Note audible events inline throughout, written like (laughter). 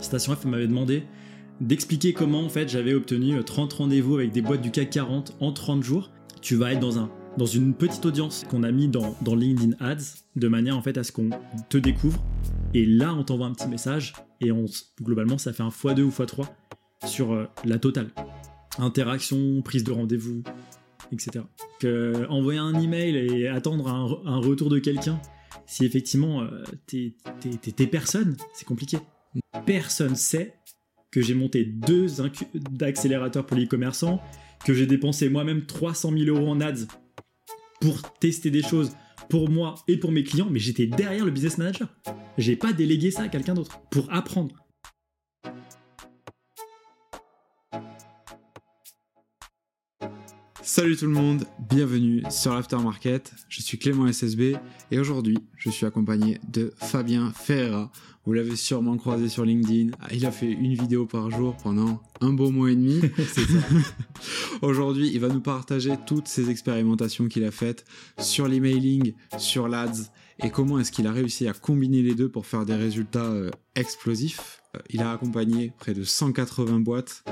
Station F m'avait demandé d'expliquer comment en fait j'avais obtenu 30 rendez-vous avec des boîtes du CAC 40 en 30 jours. Tu vas être dans un dans une petite audience qu'on a mis dans, LinkedIn Ads de manière en fait à ce qu'on te découvre et là on t'envoie un petit message et on globalement ça fait un x2 ou x3 sur euh, la totale. Interaction, prise de rendez-vous, etc. Que envoyer un email et attendre un, un retour de quelqu'un, si effectivement euh, t'es personne, c'est compliqué. Personne sait que j'ai monté deux accélérateurs pour les commerçants, que j'ai dépensé moi-même 300 000 euros en ads pour tester des choses pour moi et pour mes clients, mais j'étais derrière le business manager. J'ai pas délégué ça à quelqu'un d'autre pour apprendre. Salut tout le monde, bienvenue sur l'Aftermarket. Je suis Clément SSB et aujourd'hui je suis accompagné de Fabien Ferreira. Vous l'avez sûrement croisé sur LinkedIn. Ah, il a fait une vidéo par jour pendant un beau mois et demi. (laughs) (laughs) aujourd'hui, il va nous partager toutes ses expérimentations qu'il a faites sur l'emailing, sur l'ADS et comment est-ce qu'il a réussi à combiner les deux pour faire des résultats euh, explosifs. Euh, il a accompagné près de 180 boîtes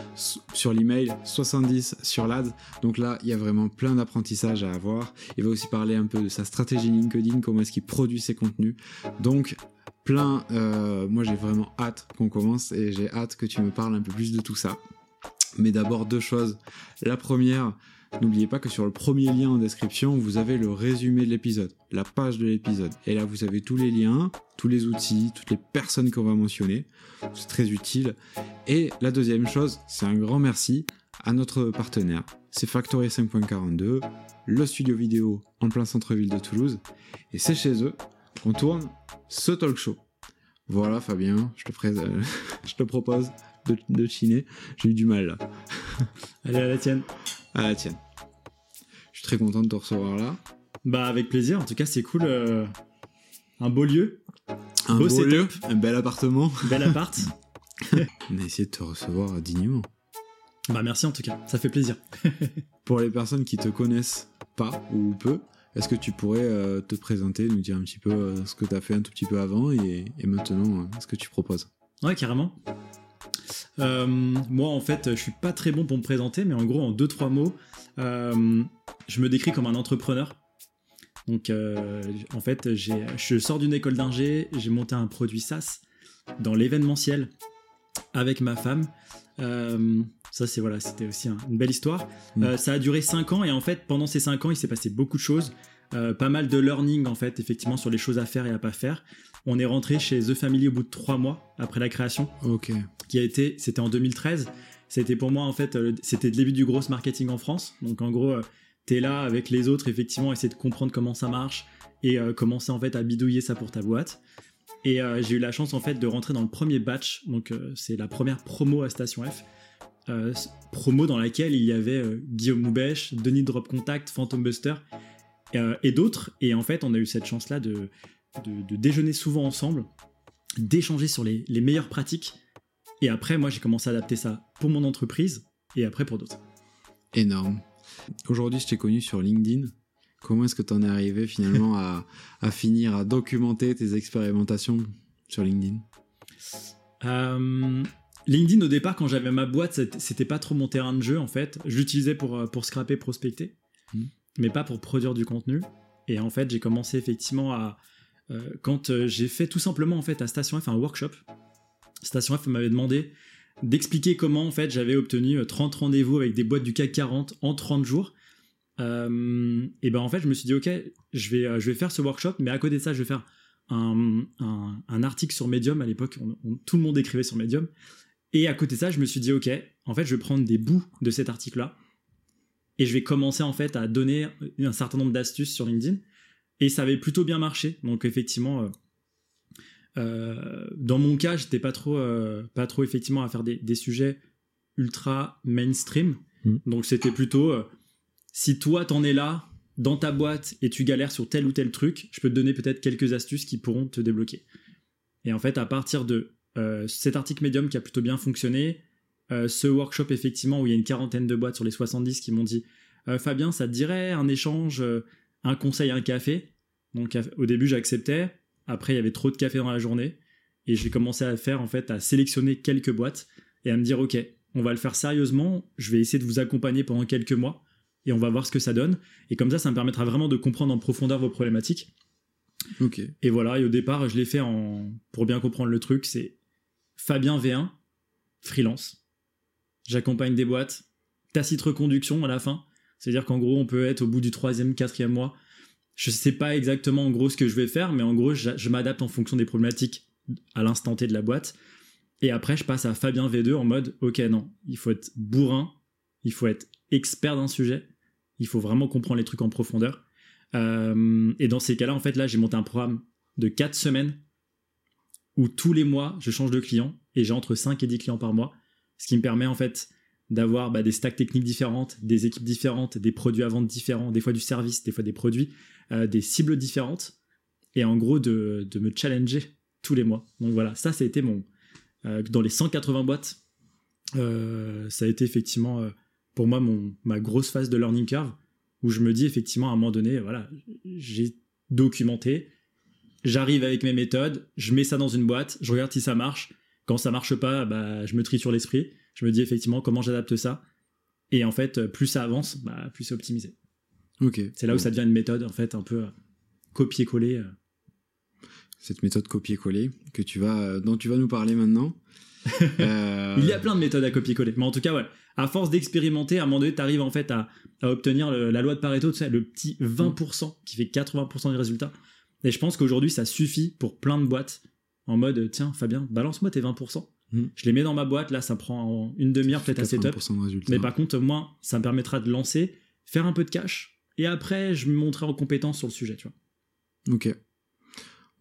sur l'email, 70 sur l'AD. Donc là, il y a vraiment plein d'apprentissages à avoir. Il va aussi parler un peu de sa stratégie LinkedIn, comment est-ce qu'il produit ses contenus. Donc plein, euh, moi j'ai vraiment hâte qu'on commence et j'ai hâte que tu me parles un peu plus de tout ça. Mais d'abord deux choses. La première, N'oubliez pas que sur le premier lien en description, vous avez le résumé de l'épisode, la page de l'épisode. Et là, vous avez tous les liens, tous les outils, toutes les personnes qu'on va mentionner. C'est très utile. Et la deuxième chose, c'est un grand merci à notre partenaire. C'est Factory 5.42, le studio vidéo en plein centre-ville de Toulouse. Et c'est chez eux qu'on tourne ce talk show. Voilà Fabien, je te, (laughs) propose de chiner. J'ai eu du mal là. Allez à la tienne. À la tienne. Je suis très content de te recevoir là. Bah avec plaisir, en tout cas c'est cool. Euh, un beau lieu. Un beau, lieu, un bel appartement. Bel appart. (laughs) On a essayé de te recevoir dignement. Bah merci en tout cas, ça fait plaisir. (laughs) Pour les personnes qui te connaissent pas ou peu, est-ce que tu pourrais euh, te présenter, nous dire un petit peu euh, ce que tu as fait un tout petit peu avant et, et maintenant ce que tu proposes? Ouais, carrément. Euh, moi, en fait, je suis pas très bon pour me présenter, mais en gros, en deux trois mots, euh, je me décris comme un entrepreneur. Donc, euh, en fait, je sors d'une école d'ingé, j'ai monté un produit SaaS dans l'événementiel avec ma femme. ça, c'est voilà, c'était aussi une belle histoire. Mm. ça a duré 5 ans et en fait, pendant ces 5 ans, il s'est passé beaucoup de choses. pas mal de learning en fait, effectivement, sur les choses à faire et à pas faire. On est rentré chez The Family au bout de trois mois après la création. Ok. Qui a été, c'était en 2013. C'était pour moi en fait, euh, c'était le début du gros marketing en France. Donc en gros, euh, t'es là avec les autres, effectivement, essayer de comprendre comment ça marche et euh, commencer en fait à bidouiller ça pour ta boîte. Et j'ai eu la chance en fait de rentrer dans le premier batch. Donc c'est la première promo à Station F. promo dans laquelle il y avait Guillaume Moubèche, Denis Drop Contact, Phantom Buster et d'autres. Et en fait, on a eu cette chance-là de, de, déjeuner souvent ensemble, d'échanger sur les, meilleures pratiques. Et après, moi, j'ai commencé à adapter ça pour mon entreprise et après pour d'autres. Énorme. Aujourd'hui, je t'ai connu sur LinkedIn. Comment est-ce que tu en es arrivé finalement à, finir à documenter tes expérimentations sur LinkedIn? Euh, LinkedIn, au départ, quand j'avais ma boîte, c'était pas trop mon terrain de jeu en fait. J'utilisais pour, euh, pour scraper, prospecter, hmm. mais pas pour produire du contenu. Et en fait, j'ai commencé effectivement à, quand euh, j'ai fait tout simplement en fait à Station F un workshop. Station F m'avait demandé d'expliquer comment en fait j'avais obtenu 30 euh, rendez-vous avec des boîtes du CAC 40 en 30 jours. et ben en fait je me suis dit ok je vais, je vais faire ce workshop mais à côté de ça je vais faire un, article sur Medium à l'époque tout le monde écrivait sur Medium et à côté de ça je me suis dit ok en fait je vais prendre des bouts de cet article là et je vais commencer en fait à donner un certain nombre d'astuces sur LinkedIn et ça avait plutôt bien marché. Donc effectivement, euh, euh, dans mon cas, j'étais pas trop, euh, pas trop effectivement à faire des, sujets ultra mainstream. Mm. Donc c'était plutôt, si toi t'en es là dans ta boîte et tu galères sur tel ou tel truc, je peux te donner peut-être quelques astuces qui pourront te débloquer. Et en fait, à partir de cet article médium qui a plutôt bien fonctionné, ce workshop effectivement où il y a une quarantaine de boîtes sur les 70 qui m'ont dit Fabien, ça te dirait un échange un conseil, un café. Donc au début j'acceptais, après il y avait trop de café dans la journée. et j'ai commencé à faire en fait à sélectionner quelques boîtes et à me dire ok, on va le faire sérieusement. Je vais essayer de vous accompagner pendant quelques mois et on va voir ce que ça donne. Et comme ça, ça me permettra vraiment de comprendre en profondeur vos problématiques. Ok. Et voilà, et au départ, je l'ai fait en pour bien comprendre le truc, c'est Fabien V1, freelance. J'accompagne des boîtes, tacite reconduction à la fin. C'est-à-dire qu'en gros, on peut être au bout du troisième, quatrième mois. Je sais pas exactement en gros ce que je vais faire, mais en gros, je, je m'adapte en fonction des problématiques à l'instant T de la boîte. Et après, je passe à Fabien V2 en mode, ok, non, il faut être bourrin, il faut être expert d'un sujet, il faut vraiment comprendre les trucs en profondeur. Euh, et dans ces cas-là, en fait, là, j'ai monté un programme de 4 semaines où tous les mois, je change de client et j'ai entre 5 et 10 clients par mois, ce qui me permet en fait d'avoir bah, des stacks techniques différentes, des équipes différentes, des produits à vendre différents, des fois du service, des fois des produits, euh, des cibles différentes, et en gros de, de, me challenger tous les mois. Donc voilà, ça, ça a été mon... Euh, dans les 180 boîtes, euh, ça a été effectivement pour moi mon, ma grosse phase de learning curve, où je me dis effectivement à un moment donné, voilà, j'ai documenté, j'arrive avec mes méthodes, je mets ça dans une boîte, je regarde si ça marche. Quand ça marche pas, bah, je me trie sur l'esprit. Je me dis effectivement comment j'adapte ça. Et en fait, plus ça avance, bah, plus c'est optimisé. Ok. C'est là où ça devient une méthode, en fait, un peu euh, copier-coller. euh. Cette méthode copier-coller que tu vas, dont tu vas nous parler maintenant. (laughs) Euh, Il y a plein de méthodes à copier-coller. Mais en tout cas, ouais, à force d'expérimenter, à un moment donné, tu arrives en fait à, à obtenir le- la loi de Pareto, tu sais, le petit 20% qui fait 80% des résultats. Et je pense qu'aujourd'hui, ça suffit pour plein de boîtes. En mode, tiens, Fabien, balance-moi tes 20%. Mm. Je les mets dans ma boîte, là, ça prend une demi-heure, peut-être à setup. 80% de résultats. Mais par contre, moi, ça me permettra de lancer, faire un peu de cash, et après, je me montrerai en compétence sur le sujet, tu vois. Ok.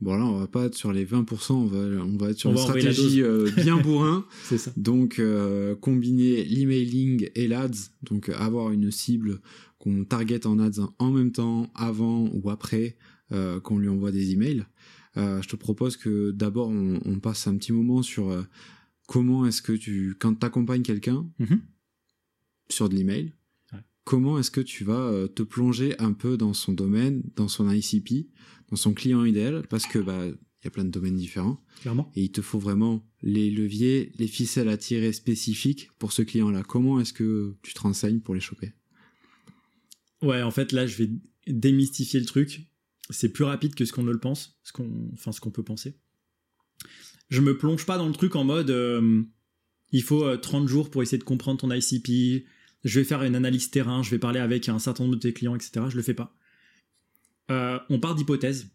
Bon là, on va pas être sur les 20%, on va, on va être sur On une stratégie euh, bien (laughs) bourrin. C'est ça. Donc euh, combiner l'emailing et l'ads, donc avoir une cible qu'on target en ads en même temps, avant ou après euh, qu'on lui envoie des emails. Euh, je te propose que d'abord on, on passe un petit moment sur euh, comment est-ce que tu, quand tu accompagnes quelqu'un Mhm. sur de l'email, Ouais. comment est-ce que tu vas euh, te plonger un peu dans son domaine, dans son ICP, dans son client idéal, parce que bah il y a plein de domaines différents Clairement. et il te faut vraiment les leviers, les ficelles à tirer spécifiques pour ce client-là. Comment est-ce que tu te renseignes pour les choper? Ouais, en fait, là, je vais démystifier le truc. C'est plus rapide que ce qu'on ne le pense, ce qu'on, enfin, ce qu'on peut penser. Je me plonge pas dans le truc en mode, euh, il faut euh, 30 jours pour essayer de comprendre ton ICP. Je vais faire une analyse terrain, je vais parler avec un certain nombre de tes clients, etc. Je le fais pas. Euh, on part d'hypothèse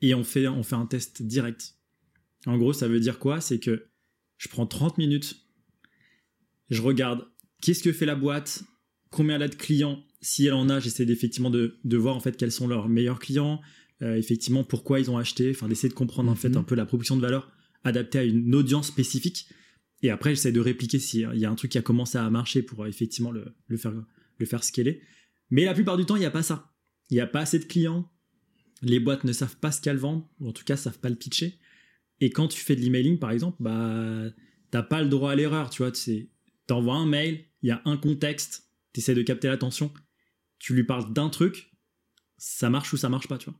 et on fait, on fait un test direct. En gros, ça veut dire quoi? C'est que je prends 30 minutes, je regarde qu'est-ce que fait la boîte, combien elle a de clients, si elle en a, j'essaie effectivement de, de voir en fait quels sont leurs meilleurs clients, euh, effectivement pourquoi ils ont acheté, enfin d'essayer de comprendre en fait Mhm. un peu la proposition de valeur adaptée à une audience spécifique. Et après, j'essaie de répliquer s'il y a un truc qui a commencé à marcher pour euh, effectivement le, le faire, le faire scaler. Mais la plupart du temps, il n'y a pas ça. Il n'y a pas assez de clients. Les boîtes ne savent pas ce qu'elles vendent, ou en tout cas, savent pas le pitcher. Et quand tu fais de l'emailing, par exemple, bah, t'as pas le droit à l'erreur, tu vois. Tu envoies un mail, il y a un contexte, tu essaies de capter l'attention, tu lui parles d'un truc, ça marche ou ça marche pas, tu vois.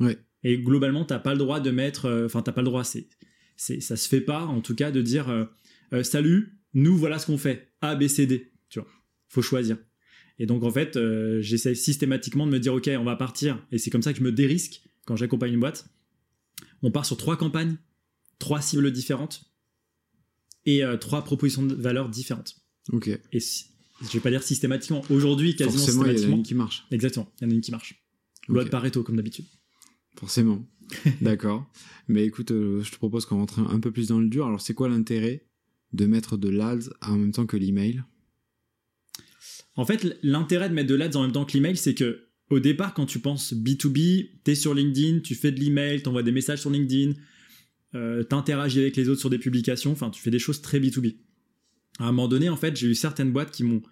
Ouais. Et globalement, t'as pas le droit de mettre, euh, enfin, t'as pas le droit, c'est, c'est, ça se fait pas, en tout cas, de dire, euh, euh, salut, nous voilà ce qu'on fait, A, B, C, D, tu vois. Faut choisir. Et donc, en fait, j'essaie systématiquement de me dire, ok, on va partir, et c'est comme ça que je me dérisque quand j'accompagne une boîte. On part sur trois campagnes, trois cibles différentes, et euh, trois propositions de valeur différentes. Ok. Et si- je vais pas dire systématiquement, aujourd'hui, quasiment Forcément, il y en a systématiquement. une qui marche. Exactement, il y en a une qui marche. Loi de Pareto, comme d'habitude. Forcément. (laughs) D'accord. Mais écoute, euh, je te propose qu'on rentre un, peu plus dans le dur. Alors, c'est quoi l'intérêt de mettre de l'ads en même temps que l'email? En fait, l'intérêt de mettre de l'ads en même temps que l'email, c'est que au départ, quand tu penses B2B, t'es sur LinkedIn, tu fais de l'email, t'envoies des messages sur LinkedIn, euh, t'interagis avec les autres sur des publications, enfin, tu fais des choses très B2B. À un moment donné, en fait, j'ai eu certaines boîtes qui m'ont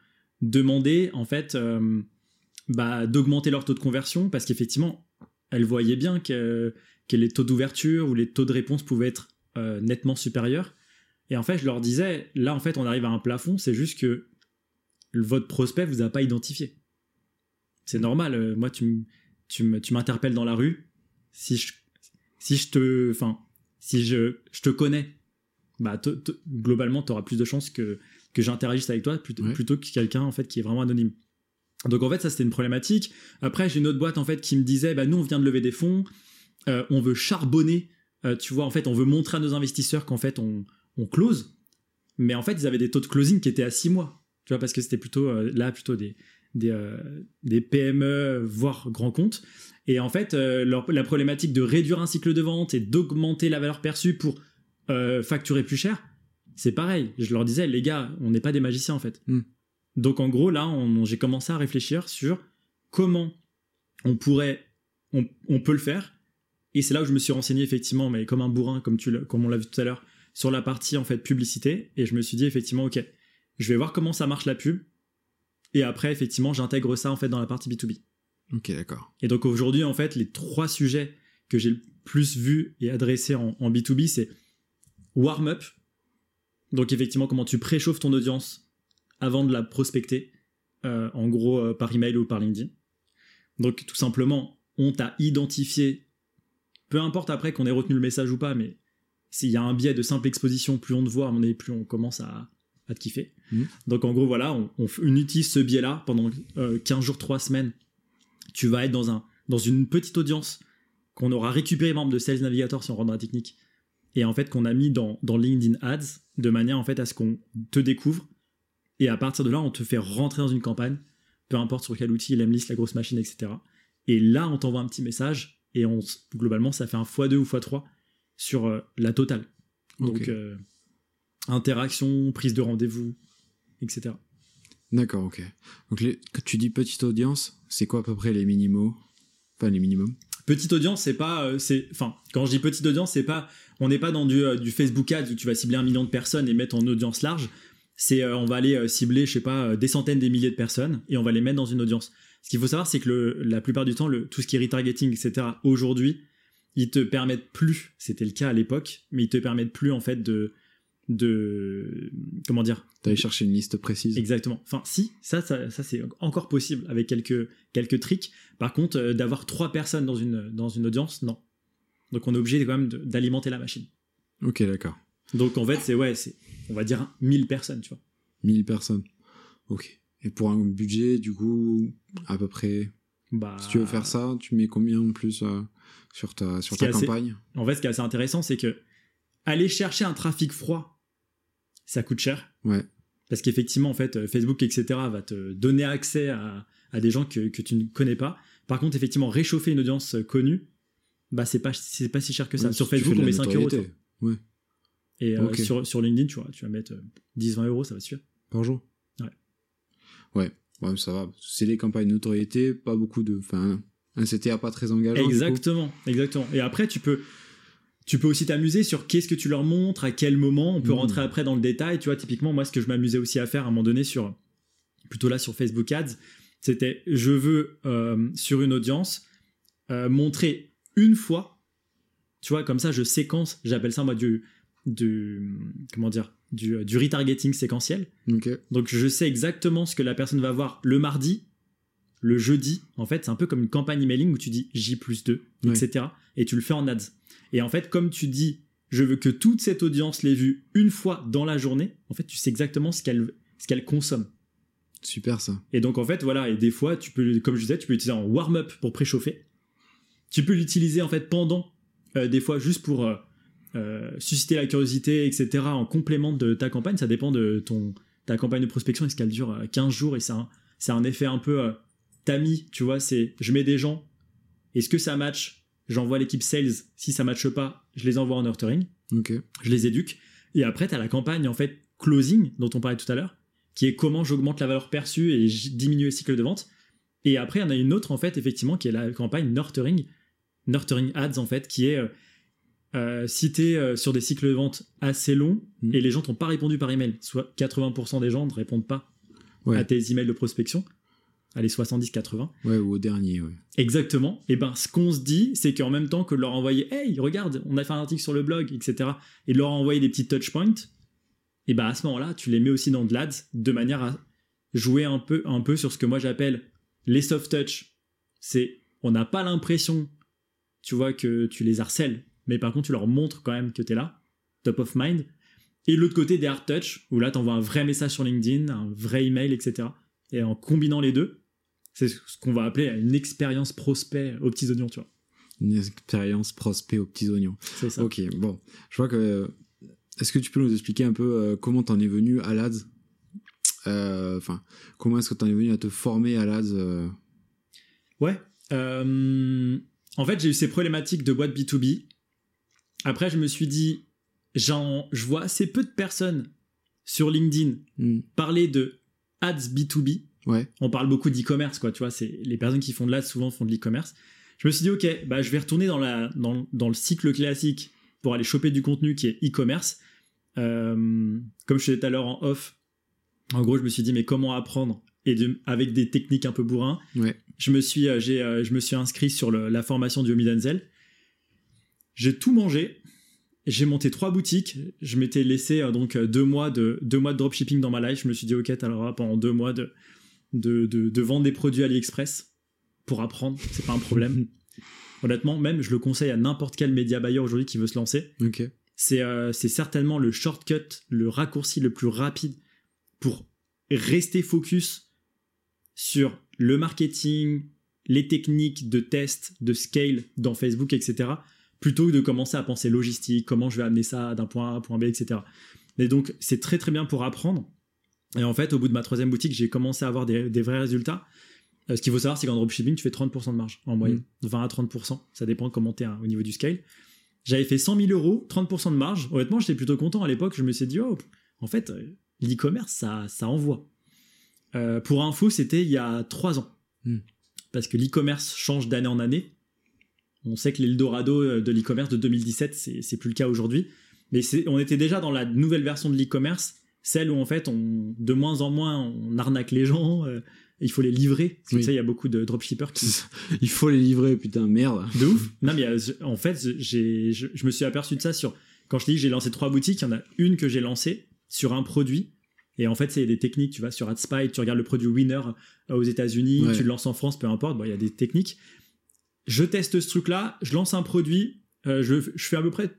demandé, en fait, euh, bah, d'augmenter leur taux de conversion parce qu'effectivement, elles voyaient bien que, que les taux d'ouverture ou les taux de réponse pouvaient être euh, nettement supérieurs. Et en fait, je leur disais, là, en fait, on arrive à un plafond, c'est juste que votre prospect vous a pas identifié. C'est normal. euh, moi, tu, tu, m'interpelles dans la rue. Si je, si je te, enfin, si je, je te connais, bah, globalement, tu auras plus de chances que, que j'interagisse avec toi plutôt, Ouais. plutôt que quelqu'un en fait qui est vraiment anonyme. Donc en fait, ça c'était une problématique. Après, j'ai une autre boîte en fait qui me disait, bah nous on vient de lever des fonds, euh, on veut charbonner, euh, tu vois, en fait, on veut montrer à nos investisseurs qu'en fait on, on close, mais en fait ils avaient des taux de closing qui étaient à 6 mois, tu vois, parce que c'était plutôt euh, là plutôt des des, PME voire grands comptes. Et en fait, la problématique de réduire un cycle de vente et d'augmenter la valeur perçue pour facturer plus cher, c'est pareil. Je leur disais, les gars, on n'est pas des magiciens en fait. Hmm. Donc en gros, là, j'ai commencé à réfléchir sur comment on pourrait, on, on peut le faire. Et c'est là où je me suis renseigné effectivement, mais comme un bourrin, comme, tu comme on l'a vu tout à l'heure, sur la partie en fait publicité. Et je me suis dit effectivement, ok, je vais voir comment ça marche la pub. Et après, effectivement, j'intègre ça en fait dans la partie B2B. Ok, d'accord. Et donc aujourd'hui, en fait, les trois sujets que j'ai le plus vus et adressés en, en B2B, c'est warm-up. Donc effectivement, comment tu préchauffes ton audience avant de la prospecter, euh, en gros euh, par email ou par LinkedIn. Donc tout simplement, on t'a identifié, peu importe après qu'on ait retenu le message ou pas, mais s'il y a un biais de simple exposition, plus on te voit, à mon avis, plus on commence à, à te kiffer. Mhm. Donc en gros, voilà, on, on, f- on utilise ce biais-là pendant euh, 15 jours, 3 semaines. Tu vas être dans, un, dans une petite audience qu'on aura récupéré membre de Sales Navigator si on rentre dans la technique et en fait qu'on a mis dans, dans LinkedIn Ads de manière en fait à ce qu'on te découvre et à partir de là on te fait rentrer dans une campagne peu importe sur quel outil l'Emlist, la grosse machine etc et là on t'envoie un petit message et on globalement ça fait un x2 ou x3 sur euh, la totale. Donc euh, interaction prise de rendez-vous etc D'accord, ok. Donc, les, quand tu dis petite audience, c'est quoi à peu près les minimaux? Enfin, les minimums? Petite audience c'est pas euh, c'est enfin quand je dis petite audience c'est pas on n'est pas dans du, du Facebook Ads où tu vas cibler un million de personnes et mettre en audience large c'est euh, on va aller euh, cibler je sais pas euh, des centaines des milliers de personnes et on va les mettre dans une audience ce qu'il faut savoir c'est que le, la plupart du temps le, tout ce qui est retargeting etc aujourd'hui ils te permettent plus c'était le cas à l'époque mais ils te permettent plus en fait de de comment dire? T'allais chercher une liste précise Exactement. Enfin, si, ça, ça, ça, c'est encore possible avec quelques, quelques tricks. Par contre, d'avoir trois personnes dans une, dans une audience, non. Donc, on est obligé quand même d'alimenter la machine. Ok, d'accord. Donc, en fait, c'est, ouais, c'est, on va dire 1000 personnes, tu vois. 1000 personnes. Ok. Et pour un budget, du coup, à peu près. Bah, Si tu veux faire ça, tu mets combien en plus euh, sur ta, sur ta assez- campagne? En fait, ce qui est assez intéressant, c'est que aller chercher un trafic froid, ça coûte cher. Ouais. Parce qu'effectivement, en fait, euh, Facebook, etc., va te donner accès à, à des gens que, que tu ne connais pas. Par contre, effectivement, réchauffer une audience euh, connue, bah, c'est pas, c'est pas si cher que ça. Ouais, Sur Facebook, on met 5 euros. notoriété. Et euh, sur, sur LinkedIn, tu vois, tu vas mettre euh, 10-20 euros, ça va suffire. Par jour Ouais. Ouais, ouais ça va. C'est des campagnes notoriété, pas beaucoup de. Enfin, un CTA pas très engageant. coup. Exactement, exactement. Et après, tu peux, tu peux aussi t'amuser sur qu'est-ce que tu leur montres, à quel moment. On peut Mhm. rentrer après dans le détail. Tu vois, typiquement, moi, ce que je m'amusais aussi à faire à un moment donné sur, plutôt là sur Facebook Ads, c'était je veux euh, sur une audience euh, montrer une fois. Tu vois, comme ça, je séquence. J'appelle ça moi du, du, comment dire, du, du retargeting séquentiel. Donc je sais exactement ce que la personne va voir le mardi, le jeudi. En fait, c'est un peu comme une campagne emailing où tu dis J plus 2, Ouais. etc. Et tu le fais en ads. Et en fait, comme tu dis, je veux que toute cette audience l'ait vu une fois dans la journée, en fait, tu sais exactement ce qu'elle ce qu'elle consomme. Super ça. Et donc en fait, voilà, et des fois, tu peux, comme je disais, tu peux l'utiliser en warm-up pour préchauffer. Tu peux l'utiliser en fait pendant, euh, des fois juste pour euh, euh, susciter la curiosité, etc. en complément de ta campagne. Ça dépend de ton ta campagne de prospection. Est-ce qu'elle dure euh, 15 jours et c'est un, c'est un effet un peu euh, tamis, tu vois. C'est je mets des gens. Est-ce que ça match J'envoie l'équipe sales. Si ça matche pas, je les envoie en nurturing Ok. je les éduque. Et après, tu as la campagne en fait closing dont on parlait tout à l'heure, qui est comment j'augmente la valeur perçue et diminue le cycle de vente. Et après, il y en a une autre en fait, effectivement, qui est la campagne nurturing, nurturing ads en fait, qui est euh, euh, si t'es euh, sur des cycles de vente assez longs Mhm. et les gens t'ont pas répondu par email, soit 80% des gens ne répondent pas Ouais. à tes emails de prospection, allez 70-80, Ouais, ou au dernier, ouais. Exactement. Et ben, ce qu'on se dit, c'est qu'en même temps que de leur envoyer, hey, regarde, on a fait un article sur le blog, etc., et de leur envoyer des petits touch points, et ben à ce moment-là, tu les mets aussi dans de l'ads de manière à jouer un peu, un peu sur ce que moi j'appelle les soft touch. C'est, on n'a pas l'impression, tu vois, que tu les harcèles, mais par contre, tu leur montres quand même que tu es là, top of mind. Et l'autre côté, des hard touch, où là, tu envoies un vrai message sur LinkedIn, un vrai email, etc. Et en combinant les deux, c'est ce qu'on va appeler une expérience prospect aux petits oignons, tu vois. Une expérience prospect aux petits oignons. C'est ça. Ok, bon. Je vois que. Est-ce que tu peux nous expliquer un peu euh, comment t'en es venu à l'ADS? Euh, Enfin, comment est-ce que t'en es venu à te former à l'ADS euh? Ouais. euh, en fait, j'ai eu ces problématiques de boîte B2B. Après, je me suis dit, j'en, je vois assez peu de personnes sur LinkedIn Hmm. parler de ads B2B. Ouais. On parle beaucoup d'e-commerce, quoi. Tu vois, c'est les personnes qui font de l'ads souvent font de l'e-commerce. Je me suis dit, ok, bah, je vais retourner dans, la, dans, dans le cycle classique pour aller choper du contenu qui est e-commerce. Euh, comme je disais tout à l'heure en off, en gros, je me suis dit, mais comment apprendre et de- avec des techniques un peu bourrin. Ouais. Je me suis, euh, j'ai, euh, je me suis inscrit sur le- la formation du Omi Denzel. J'ai tout mangé. J'ai monté trois boutiques. Je m'étais laissé euh, donc euh, deux mois de deux mois de dropshipping dans ma life. Je me suis dit ok, alors pendant deux mois de de, de de vendre des produits AliExpress pour apprendre. C'est pas un problème. (laughs) Honnêtement, même je le conseille à n'importe quel média buyer aujourd'hui qui veut se lancer. Ok. C'est euh, c'est certainement le shortcut, le raccourci le plus rapide pour rester focus sur le marketing, les techniques de test, de scale dans Facebook, etc. Plutôt que de commencer à penser logistique, comment je vais amener ça d'un point A à un point B, etc. Et donc, c'est très très bien pour apprendre. Et en fait, au bout de ma troisième boutique, j'ai commencé à avoir des, des vrais résultats. Euh, ce qu'il faut savoir, c'est qu'en dropshipping, tu fais 30% de marge en moyenne. 20 à 30%. Ça dépend comment tu es au niveau du scale. J'avais fait 100 000 euros, 30% de marge. Honnêtement, j'étais plutôt content à l'époque. Je me suis dit, oh, en fait, euh, l'e-commerce, ça, ça envoie. Euh, pour info, c'était il y a 3 ans. Hmm. Parce que l'e-commerce change d'année en année. On sait que l'Eldorado euh, de l'e-commerce de 2017, c'est plus le cas aujourd'hui. Mais on était déjà dans la nouvelle version de l'e-commerce, celle où en fait, on, de moins en moins, on arnaque les gens. euh, il faut les livrer. Parce que Oui. sais, il y a beaucoup de dropshippers qui, Il faut les livrer, putain, merde. de ouf. Non, mais euh, en fait, j'ai, je, je me suis aperçu de ça sur. Quand je dis que j'ai lancé trois boutiques, il y en a une que j'ai lancée sur un produit. Et en fait, c'est des techniques. Tu vas sur AdSpy, tu regardes le produit winner aux États-Unis, Ouais. tu le lances en France, peu importe. Bon, il y a des techniques. Je teste ce truc-là, je lance un produit, euh, je, je fais à peu près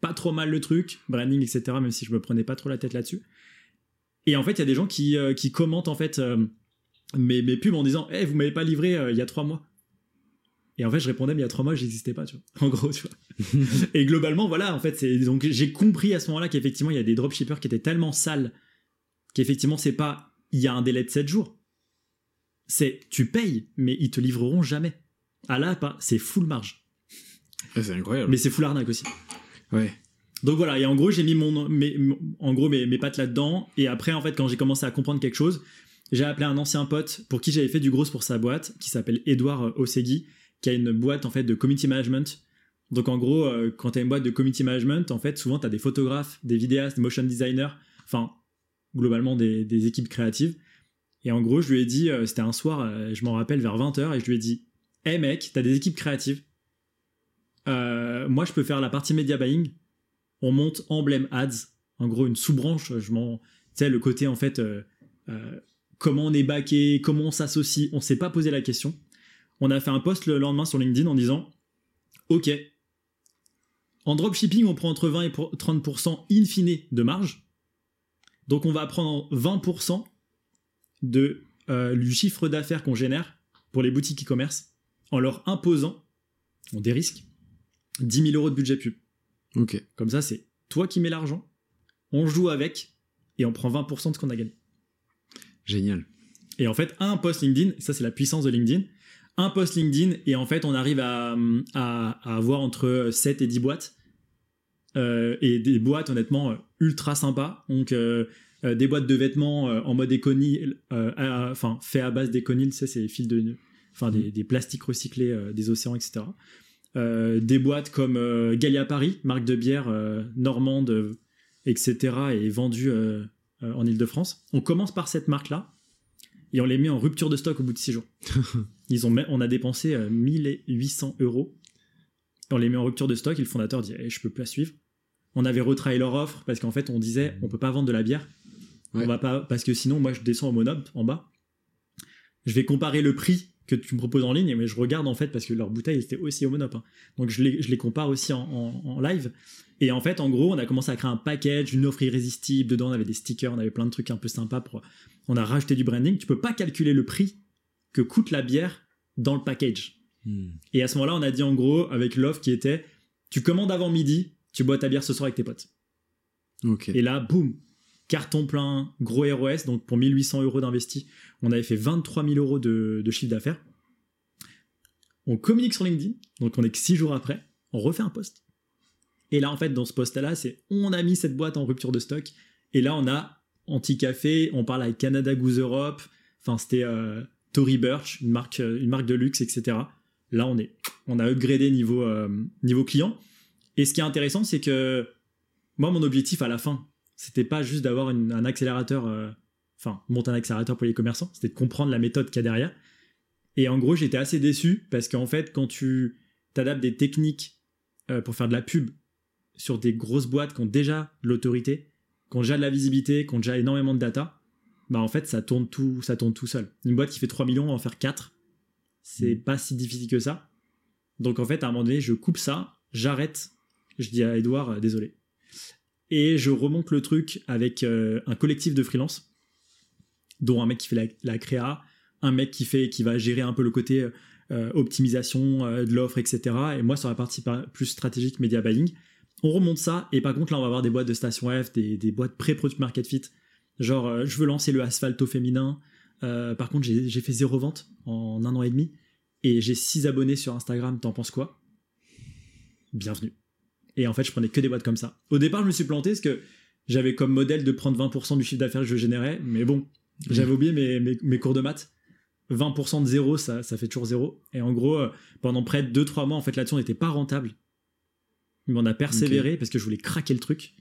pas trop mal le truc, branding, etc., même si je me prenais pas trop la tête là-dessus. Et en fait, il y a des gens qui, euh, qui commentent en fait euh, mes, mes pubs en disant Eh, vous m'avez pas livré il y a trois mois. Et en fait, je répondais, mais il y a trois mois, j'existais pas, tu vois. En gros, tu vois. (laughs) et globalement, voilà, en fait, c'est donc j'ai compris à ce moment-là qu'effectivement, il y a des dropshippers qui étaient tellement sales qu'effectivement, c'est pas il y a un délai de 7 jours. C'est tu payes, mais ils te livreront jamais. Ah là, pas, c'est full marge. Ouais, c'est incroyable. Mais c'est full arnaque aussi. Ouais. Donc voilà, et en gros, j'ai mis mon, mes, en gros mes, mes pattes là-dedans. Et après, en fait, quand j'ai commencé à comprendre quelque chose, j'ai appelé un ancien pote pour qui j'avais fait du gros pour sa boîte, qui s'appelle Edouard Osegui, qui a une boîte en fait de community management. Donc en gros, euh, quand tu as une boîte de community management, en fait, souvent tu as des photographes, des vidéastes, des motion designers, enfin, globalement des, des équipes créatives. Et en gros, je lui ai dit, euh, c'était un soir, euh, je m'en rappelle, vers 20h, et je lui ai dit, hé mec, t'as des équipes créatives. Euh, moi, je peux faire la partie media buying. On monte emblème ads. En gros, une sous-branche, je m'en. Tu sais, le côté, en fait, euh, euh, comment on est backé, comment on s'associe, on s'est pas posé la question. On a fait un post le lendemain sur LinkedIn en disant Ok, en dropshipping, on prend entre 20 et 30% in fine de marge. Donc, on va prendre 20% de, euh, du chiffre d'affaires qu'on génère pour les boutiques e-commerce en leur imposant, on des risques, 10 000 euros de budget pub. Ok. Comme ça, c'est toi qui mets l'argent, on joue avec et on prend 20% de ce qu'on a gagné. Génial. Et en fait, un post LinkedIn, ça c'est la puissance de LinkedIn, un post LinkedIn et en fait on arrive à, à- à avoir entre 7 et 10 boîtes. Euh, et des boîtes honnêtement euh, ultra sympas. Donc euh, euh, des boîtes de vêtements en mode éconil, enfin fait à base d'éconil, c'est fils de, enfin des, des plastiques recyclés euh, des océans, etc. Euh, des boîtes comme euh, Gallia Paris, marque de bière euh, normande, etc. et vendue en Ile-de-France. On commence par cette marque-là et on les met en rupture de stock au bout de 6 jours. (laughs) Ils ont, on a dépensé euh, 1800 euros. On les met en rupture de stock et le fondateur dit Eh, Je peux plus la suivre. On avait retravaillé leur offre parce qu'en fait, on disait On peut pas vendre de la bière. Ouais. On va pas, parce que sinon, moi, je descends au monob en bas. Je vais comparer le prix que tu me proposes en ligne, mais je regarde en fait parce que leurs bouteilles étaient aussi au monop. hein. Donc je les, je les compare aussi en, en- en live. Et en fait, en gros, on a commencé à créer un package, une offre irrésistible. Dedans, on avait des stickers, on avait plein de trucs un peu sympas. Pour... On a rajouté du branding. Tu peux pas calculer le prix que coûte la bière dans le package. Hmm. Et à ce moment-là, on a dit en gros, avec l'offre qui était tu commandes avant midi, tu bois ta bière ce soir avec tes potes. Ok. Et là, boum, carton plein, gros ROS, donc pour 1800 euros d'investi, on avait fait 23 000 euros de, chiffre d'affaires. On communique sur LinkedIn, donc on est que 6 jours après, on refait un post. Et là, en fait, dans ce post-là, c'est on a mis cette boîte en rupture de stock, et là, on a Anti-Café, on parle avec Canada Goose Europe, enfin, c'était euh, Tory Burch, une marque, euh, une marque de luxe, etc. Là, on, est, on a upgradé niveau, euh, niveau client. Et ce qui est intéressant, c'est que moi, mon objectif à la fin, c'était pas juste d'avoir un accélérateur, euh, enfin, monter un accélérateur pour les commerçants, c'était de comprendre la méthode qu'il y a derrière. Et en gros, j'étais assez déçu parce qu'en fait, quand tu t'adaptes des techniques euh, pour faire de la pub sur des grosses boîtes qui ont déjà de l'autorité, qui ont déjà de la visibilité, qui ont déjà énormément de data, bah en fait, ça tourne tout, ça tourne tout seul. Une boîte qui fait 3 millions, on va en faire 4. C'est Mm. pas si difficile que ça. Donc en fait, à un moment donné, je coupe ça, j'arrête, je dis à Edouard, euh, désolé. Et je remonte le truc avec euh, un collectif de freelance, dont un mec qui fait la, créa, un mec qui fait, qui va gérer un peu le côté euh, optimisation euh, de l'offre, etc. Et moi sur la partie par- plus stratégique, media buying. On remonte ça, et par contre là, on va avoir des boîtes de station F, des, boîtes pré-product market fit. Genre, je veux lancer le asphalte au féminin. Par contre, j'ai j'ai fait zéro vente en un an et demi, et j'ai 6 abonnés sur Instagram. T'en penses quoi? Bienvenue. Et en fait, je prenais que des boîtes comme ça. Au départ, je me suis planté parce que j'avais comme modèle de prendre 20% du chiffre d'affaires que je générais, mais bon, j'avais oublié mes, mes, mes cours de maths. 20% de zéro, ça, ça fait toujours zéro. Et en gros, euh, pendant près de 2-3 mois, en fait, là-dessus, on n'était pas rentable. Mais on a persévéré parce que je voulais craquer le truc.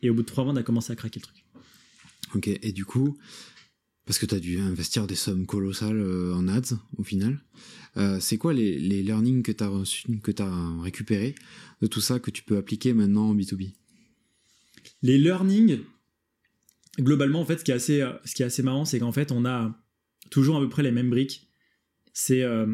Et au bout de 3 mois, on a commencé à craquer le truc. Ok, et du coup, parce que tu as dû investir des sommes colossales euh, en ads au final, euh, c'est quoi les, les learnings que tu as reçus, que tu as récupérés de tout ça que tu peux appliquer maintenant en B2B Les learnings, globalement, en fait, ce qui est assez, euh, ce qui est assez marrant, c'est qu'en fait, on a toujours à peu près les mêmes briques. C'est, euh,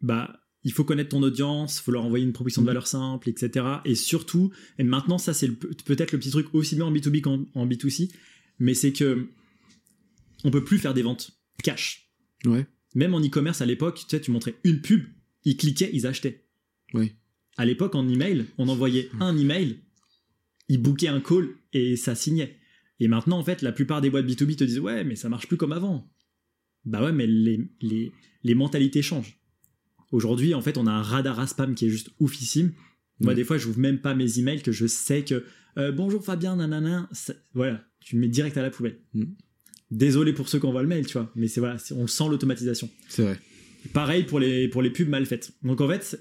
bah, il faut connaître ton audience, il faut leur envoyer une proposition de Mhm. valeur simple, etc. Et surtout, et maintenant, ça, c'est peut-être le petit truc aussi bien en B2B qu'en en B2C, mais c'est que on peut plus faire des ventes cash. Ouais, Même en e-commerce à l'époque, tu sais, tu montrais une pub, ils cliquaient, ils achetaient. oui. À l'époque, en email, on envoyait un email, ils bookaient un call et ça signait. Et maintenant, en fait, la plupart des boîtes B2B te disent Ouais, mais ça marche plus comme avant. Bah ouais, mais les, les, les mentalités changent. Aujourd'hui, en fait, on a un radar à spam qui est juste oufissime. Moi, Ouais. des fois, je ouvre même pas mes emails que je sais que euh, bonjour Fabien, nanana. ça- voilà, tu le mets direct à la poubelle. Mm. Désolé pour ceux qui envoient le mail, tu vois, mais c'est voilà, on sent l'automatisation. C'est vrai. Pareil pour les, pour les pubs mal faites. Donc en fait,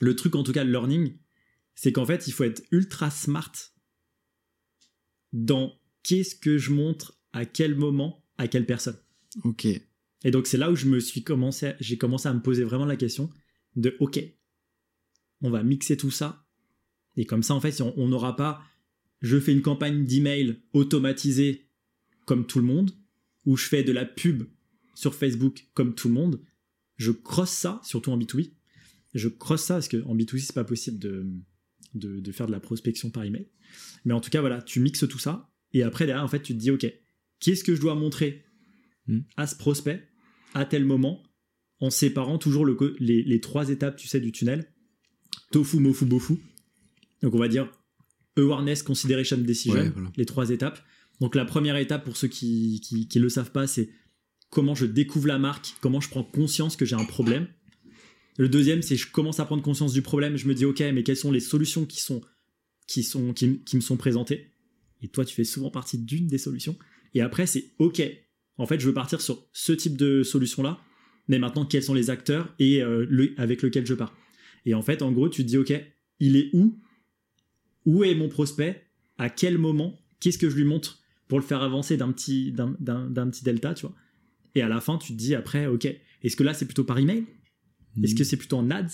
le truc, en tout cas, le learning, c'est qu'en fait, il faut être ultra smart dans qu'est-ce que je montre, à quel moment, à quelle personne. Ok. Et donc c'est là où je me suis commencé, j'ai commencé à me poser vraiment la question de ok, on va mixer tout ça. Et comme ça, en fait, on n'aura pas, je fais une campagne d'email automatisée comme tout le monde, ou je fais de la pub sur Facebook comme tout le monde, je crosse ça, surtout en B2B. Je crosse ça parce qu'en B2C, c'est pas possible de, de, de faire de la prospection par email. Mais en tout cas, voilà, tu mixes tout ça. Et après, derrière, en fait, tu te dis, OK, qu'est-ce que je dois montrer Hmm. à ce prospect à tel moment en séparant toujours le co- les, les trois étapes, tu sais, du tunnel. Tofu, mofu, bofu. Donc, on va dire awareness, consideration, decision. Ouais, voilà. Les trois étapes. Donc, la première étape, pour ceux qui qui, le savent pas, c'est comment je découvre la marque, comment je prends conscience que j'ai un problème. Le deuxième, c'est je commence à prendre conscience du problème, je me dis ok, mais quelles sont les solutions qui sont qui sont qui, me sont présentées? Et toi, tu fais souvent partie d'une des solutions. Et après, c'est ok. En fait, je veux partir sur ce type de solution là. Mais maintenant, quels sont les acteurs et euh, avec lequel je pars? Et en fait, en gros, tu te dis ok, il est où? Où est mon prospect? À quel moment? Qu'est-ce que je lui montre? Pour le faire avancer d'un petit d'un d'un- d'un petit delta, tu vois Et à la fin, tu te dis après, ok, est-ce que là c'est plutôt par email? Est-ce que c'est plutôt en ads?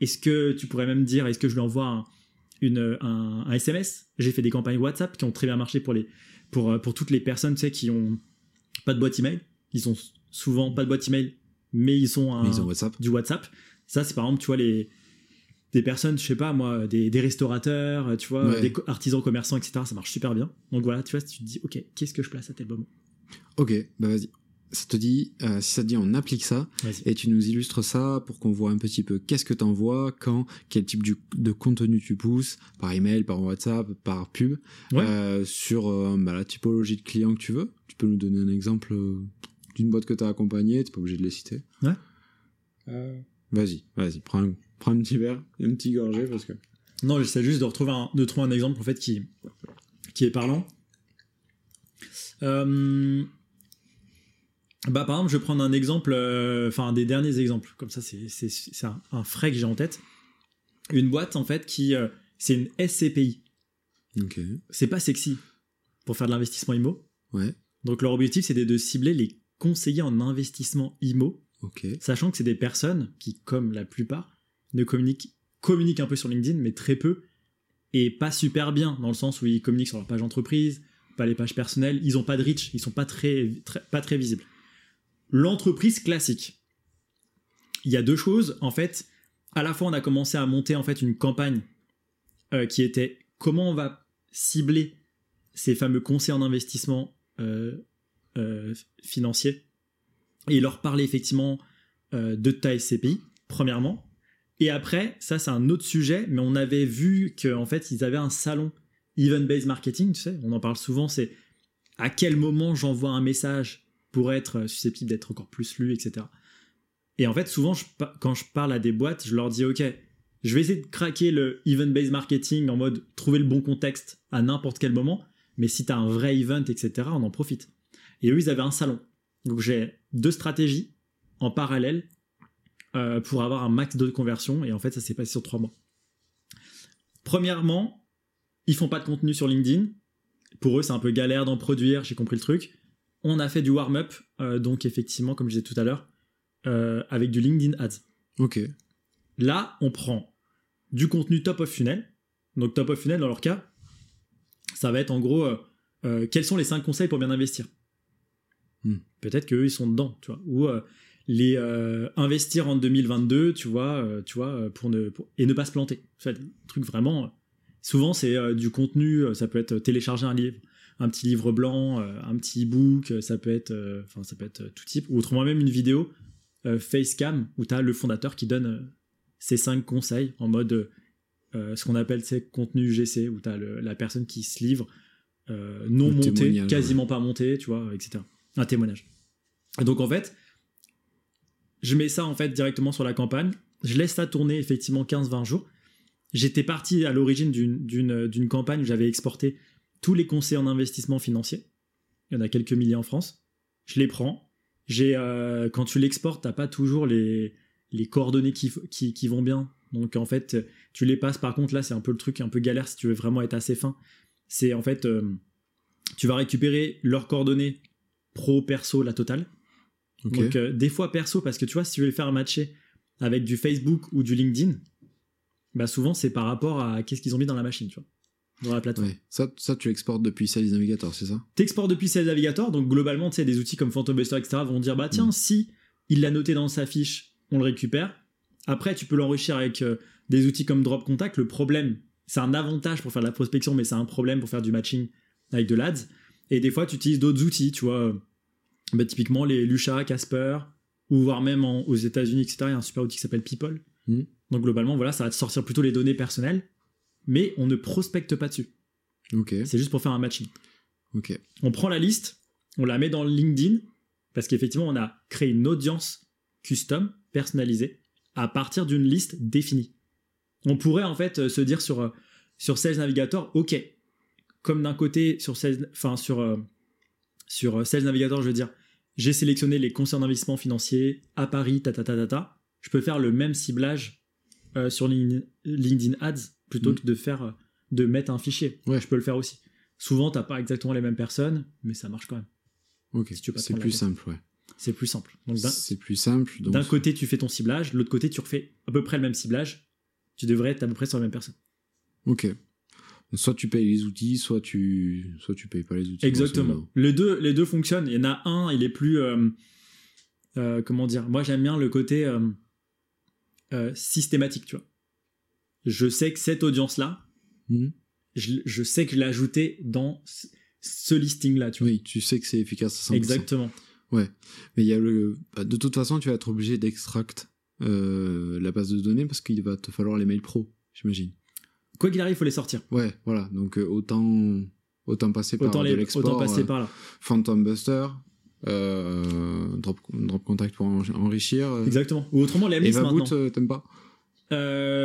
Est-ce que tu pourrais même dire, est-ce que je lui envoie un, une, un, un SMS J'ai fait des campagnes WhatsApp qui ont très bien marché pour, les, pour, euh, pour toutes les personnes tu sais, qui ont pas de boîte email. Ils ont souvent pas de boîte email mais ils ont un Mais ils ont WhatsApp. du WhatsApp. Ça, c'est par exemple, tu vois, les, des personnes, je sais pas moi, des, des restaurateurs, tu vois, Ouais. des artisans commerçants, etc. Ça marche super bien. Donc voilà, tu vois, tu te dis, ok, qu'est-ce que je place à tel moment? Ok, bah vas-y. Ça te dit, euh, si ça te dit, on applique ça et tu nous illustres ça pour qu'on voit un petit peu qu'est-ce que t'envoies, quand, quel type du- de contenu tu pousses, par email, par WhatsApp, par pub, Ouais. euh, sur euh, bah, la typologie de clients que tu veux. Tu peux nous donner un exemple d'une boîte que t'as accompagnée, t'es pas obligé de les citer. Ouais. Vas-y, vas-y, prends un, prends un petit verre, et un petit gorgé parce que. Non, j'essaie juste de retrouver un, de trouver un exemple en fait qui, qui est parlant. Euh, bah, par exemple, je vais prendre un exemple, euh, enfin des derniers exemples. Comme ça, c'est c'est- c'est un, un frais que j'ai en tête. Une boîte en fait qui, euh, c'est une SCPI. Ok, C'est pas sexy pour faire de l'investissement IMO. ouais, Donc leur objectif, c'est de, cibler les conseillers en investissement IMO, ok, sachant que c'est des personnes qui, comme la plupart, ne communiquent, un peu sur LinkedIn, mais très peu, et pas super bien, dans le sens où ils communiquent sur leur page entreprise, pas les pages personnelles, ils ont pas de reach, ils sont pas très, pas très visibles. L'entreprise classique. Il y a deux choses, en fait, à la fois on a commencé à monter en fait une campagne euh, qui était comment on va cibler ces fameux conseils en investissement euh, euh, financier et leur parler effectivement euh, de ta SCPI, premièrement. Et après, ça c'est un autre sujet, mais on avait vu qu'en fait ils avaient un salon event-based marketing, tu sais, on en parle souvent, c'est à quel moment j'envoie un message pour être susceptible d'être encore plus lu, etc. Et en fait, souvent, quand je parle à des boîtes, je leur dis, OK, je vais essayer de craquer le event-based marketing en mode trouver le bon contexte à n'importe quel moment, mais si tu as un vrai event, etc., on en profite. Et eux, ils avaient un salon. Donc j'ai deux stratégies en parallèle euh, pour avoir un max de conversion, et en fait, ça s'est passé sur trois mois. Premièrement, ils font pas de contenu sur LinkedIn. Pour eux, c'est un peu galère d'en produire, j'ai compris le truc. On a fait du warm-up, euh, donc effectivement, comme je disais tout à l'heure, euh, avec du LinkedIn Ads. ok, Là, on prend du contenu top of funnel. Donc top of funnel, dans leur cas, ça va être en gros, quels sont les 5 conseils pour bien investir? Hmm. Peut-être qu'eux, ils sont dedans, tu vois. Ou les euh, investir en 2022, tu vois, euh, tu vois euh, pour ne, pour- et ne pas se planter. C'est un truc vraiment... souvent, c'est du contenu, ça peut être télécharger un livre, un petit livre blanc, un petit e-book, ça peut être, enfin, ça peut être tout type, ou autrement même une vidéo Facecam où tu as le fondateur qui donne ces cinq conseils en mode ce qu'on appelle ces contenus GC où tu as la personne qui se livre non monté, quasiment pas monté, tu vois, etc. Un témoignage. Et donc en fait, je mets ça en fait directement sur la campagne, je laisse ça tourner effectivement 15-20 jours. J'étais parti à l'origine d'une- d'une campagne où j'avais exporté tous les conseils en investissement financier. Il y en a quelques milliers en France. Je les prends. J'ai euh, quand tu l'exportes, t'as pas toujours les les coordonnées qui, qui, qui vont bien. Donc en fait, tu les passes. Par contre, là, c'est un peu le truc un peu galère si tu veux vraiment être assez fin. C'est en fait, euh, tu vas récupérer leurs coordonnées pro, perso, la totale. Donc euh, des fois perso, parce que tu vois, si tu veux le faire matcher avec du Facebook ou du LinkedIn, bah souvent c'est par rapport à qu'est-ce qu'ils ont mis dans la machine, tu vois, dans la plateforme. ouais. Ça, ça, tu exportes depuis Sales Navigator, c'est ça? T'exportes depuis Sales Navigator, donc globalement, tu sais, des outils comme Phantom Buster, etc. vont dire, bah tiens, Mm. si il l'a noté dans sa fiche, on le récupère. Après, tu peux l'enrichir avec euh, des outils comme Drop Contact. Le problème, c'est un avantage pour faire de la prospection, mais c'est un problème pour faire du matching avec de l'ADS. Et des fois, tu utilises d'autres outils, tu vois, euh, bah, typiquement les Lucha, Casper, ou voire même en- aux États-Unis, etc. Il y a un super outil qui s'appelle People. Mm. Donc globalement, voilà, ça va te sortir plutôt les données personnelles, mais on ne prospecte pas dessus. C'est juste pour faire un matching on prend la liste, on la met dans LinkedIn, parce qu'effectivement, on a créé une audience custom, personnalisée, à partir d'une liste définie. On pourrait en fait euh, se dire sur, euh, sur Sales Navigator, ok, comme d'un côté sur Sales, enfin sur, euh, sur Sales Navigator, je veux dire, j'ai sélectionné les conseils d'investissement financier à Paris, ta ta ta ta je peux faire le même ciblage euh, sur LinkedIn, Ads plutôt Mm. que de faire euh, de mettre un fichier. Ouais. Je peux le faire aussi. Souvent, t'as pas exactement les mêmes personnes, mais ça marche quand même. ok. Si C'est plus simple, ouais. C'est plus simple. Donc d'un- C'est plus simple. donc- d'un côté, tu fais ton ciblage, de l'autre côté, tu refais à peu près le même ciblage. Tu devrais être à peu près sur la même personne. Ok. Soit tu payes les outils, soit tu, soit tu payes pas les outils. Exactement. Les deux, les deux fonctionnent. Il y en a un, il est plus, euh, euh, comment dire Moi, j'aime bien le côté euh, systématique, tu vois. Je sais que cette audience-là, Mhm. je, je sais que je l'ai ajoutée dans ce, listing-là, tu vois. Oui, tu sais que c'est efficace à 100%. Exactement. Mais il y a le. bah, De toute façon, tu vas être obligé d'extract la base de données parce qu'il va te falloir les mails pro, j'imagine. Quoi qu'il arrive, il faut les sortir. Ouais, voilà. Donc euh, autant autant passer par de les, l'export. autant passer euh, par là. Phantom Buster, euh, drop, drop contact pour en- enrichir. Exactement. Ou autrement, les. Vaboot, euh, t'aimes pas?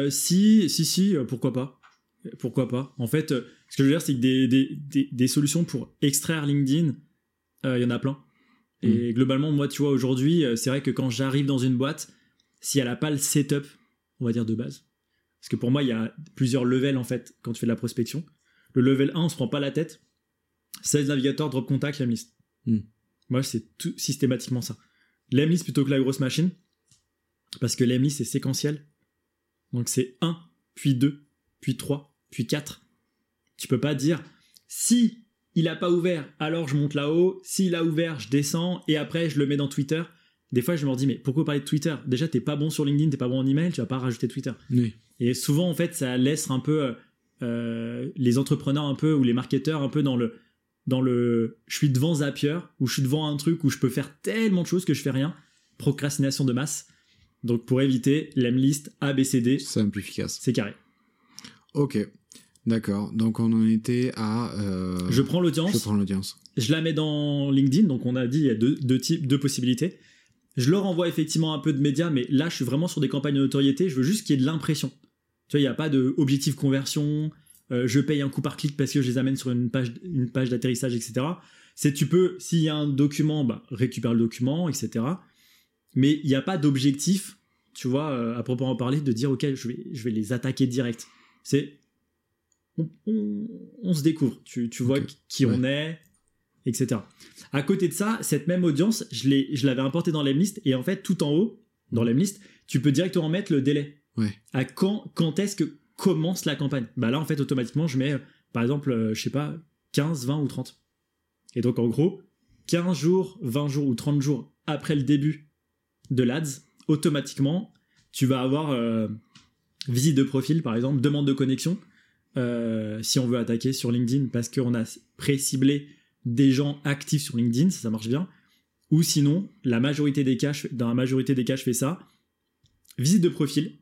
Si, si, si, pourquoi pas. Pourquoi pas. En fait, ce que je veux dire, c'est que des, des, des, des solutions pour extraire LinkedIn, euh, il y en a plein. Et globalement, moi, tu vois, aujourd'hui, c'est vrai que quand j'arrive dans une boîte, si elle n'a pas le setup, on va dire de base, parce que pour moi, il y a plusieurs levels, en fait, quand tu fais de la prospection. Le level 1, on se prend pas la tête. Sales Navigator, Drop Contact, Lemlist. Hmm. Moi, c'est tout systématiquement ça. Lemlist plutôt que la grosse machine, parce que Lemlist, c'est séquentiel. Donc c'est 1, puis 2, puis 3, puis 4. Tu peux pas dire si il a pas ouvert, alors je monte là-haut, s'il a ouvert, je descends et après je le mets dans Twitter. Des fois, je me dis mais pourquoi parler de Twitter? Déjà, t'es pas bon sur LinkedIn, t'es pas bon en email, tu vas pas rajouter Twitter. Oui. Et souvent, en fait, ça laisse un peu euh, euh, les entrepreneurs un peu ou les marketeurs un peu dans le dans le je suis devant Zapier ou je suis devant un truc où je peux faire tellement de choses que je fais rien. Procrastination de masse. Donc pour éviter, l'emlist ABCD, Simple, efficace. c'est carré. Ok. D'accord. Donc on en était à. euh, Je prends l'audience, Je prends l'audience. je la mets dans LinkedIn, donc on a dit il y a deux, deux types, deux possibilités. Je leur envoie effectivement un peu de médias, mais là je suis vraiment sur des campagnes de notoriété, je veux juste qu'il y ait de l'impression. Tu vois, il n'y a pas d'objectif conversion, euh, je paye un coup par clic parce que je les amène sur une page, une page d'atterrissage, etc. C'est tu peux, s'il y a un document, bah, récupère le document, etc. Mais il n'y a pas d'objectif, tu vois, euh, à proprement parler, de dire ok, je vais, je vais les attaquer direct. C'est on, on- on se découvre, tu, tu vois qui Ouais. on est, etc. À côté de ça, cette même audience, je l'avais importée dans l'Emlist et en fait, tout en haut, dans l'Emlist, tu peux directement mettre le délai. À quand, quand est-ce que commence la campagne? Bah là, en fait, automatiquement, je mets, euh, par exemple, euh, je sais pas, 15, 20 ou 30. Et donc, en gros, 15 jours, 20 jours ou 30 jours après le début de l'ADS, automatiquement, tu vas avoir euh, visite de profil, par exemple, demande de connexion, euh, si on veut attaquer sur LinkedIn parce qu'on a pré-ciblé des gens actifs sur LinkedIn, ça, marche bien. Ou sinon, la majorité des cas, dans la majorité des cas, je fais ça. Visite de profil,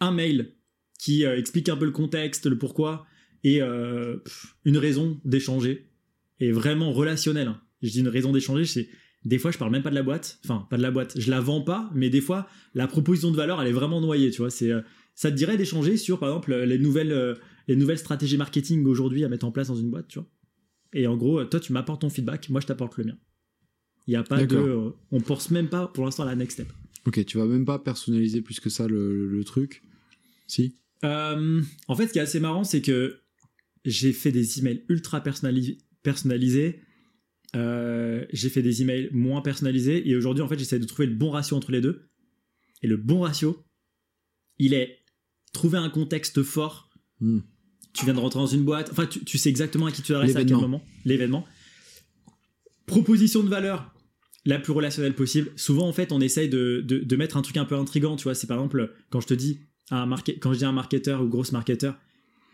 un mail qui euh, explique un peu le contexte, le pourquoi, et euh, une raison d'échanger. Et vraiment relationnel. hein. Je dis une raison d'échanger, c'est des fois je parle même pas de la boîte, enfin pas de la boîte, je la vends pas, mais des fois la proposition de valeur elle est vraiment noyée, tu vois. C'est euh, ça te dirait d'échanger sur par exemple les nouvelles les nouvelles stratégies marketing aujourd'hui à mettre en place dans une boîte, tu vois. Et en gros, toi tu m'apportes ton feedback, moi je t'apporte le mien. Il y a pas de on pense même pas pour l'instant à la next step. Ok, tu vas même pas personnaliser plus que ça le, le truc. Si. Euh, en fait, ce qui est assez marrant, c'est que j'ai fait des emails ultra personnali- personnalisés. Euh, j'ai fait des emails moins personnalisés. Et aujourd'hui, en fait, j'essaie de trouver le bon ratio entre les deux. Et le bon ratio, il est trouver un contexte fort. Hmm. Tu viens de rentrer dans une boîte. Enfin, tu, tu sais exactement à qui tu t'adresses à quel moment. L'événement. Proposition de valeur la plus relationnelle possible. Souvent, en fait, on essaye de, de, de mettre un truc un peu intrigant. Tu vois, c'est par exemple, quand je te dis un market, quand je dis un marketeur ou grosse marketeur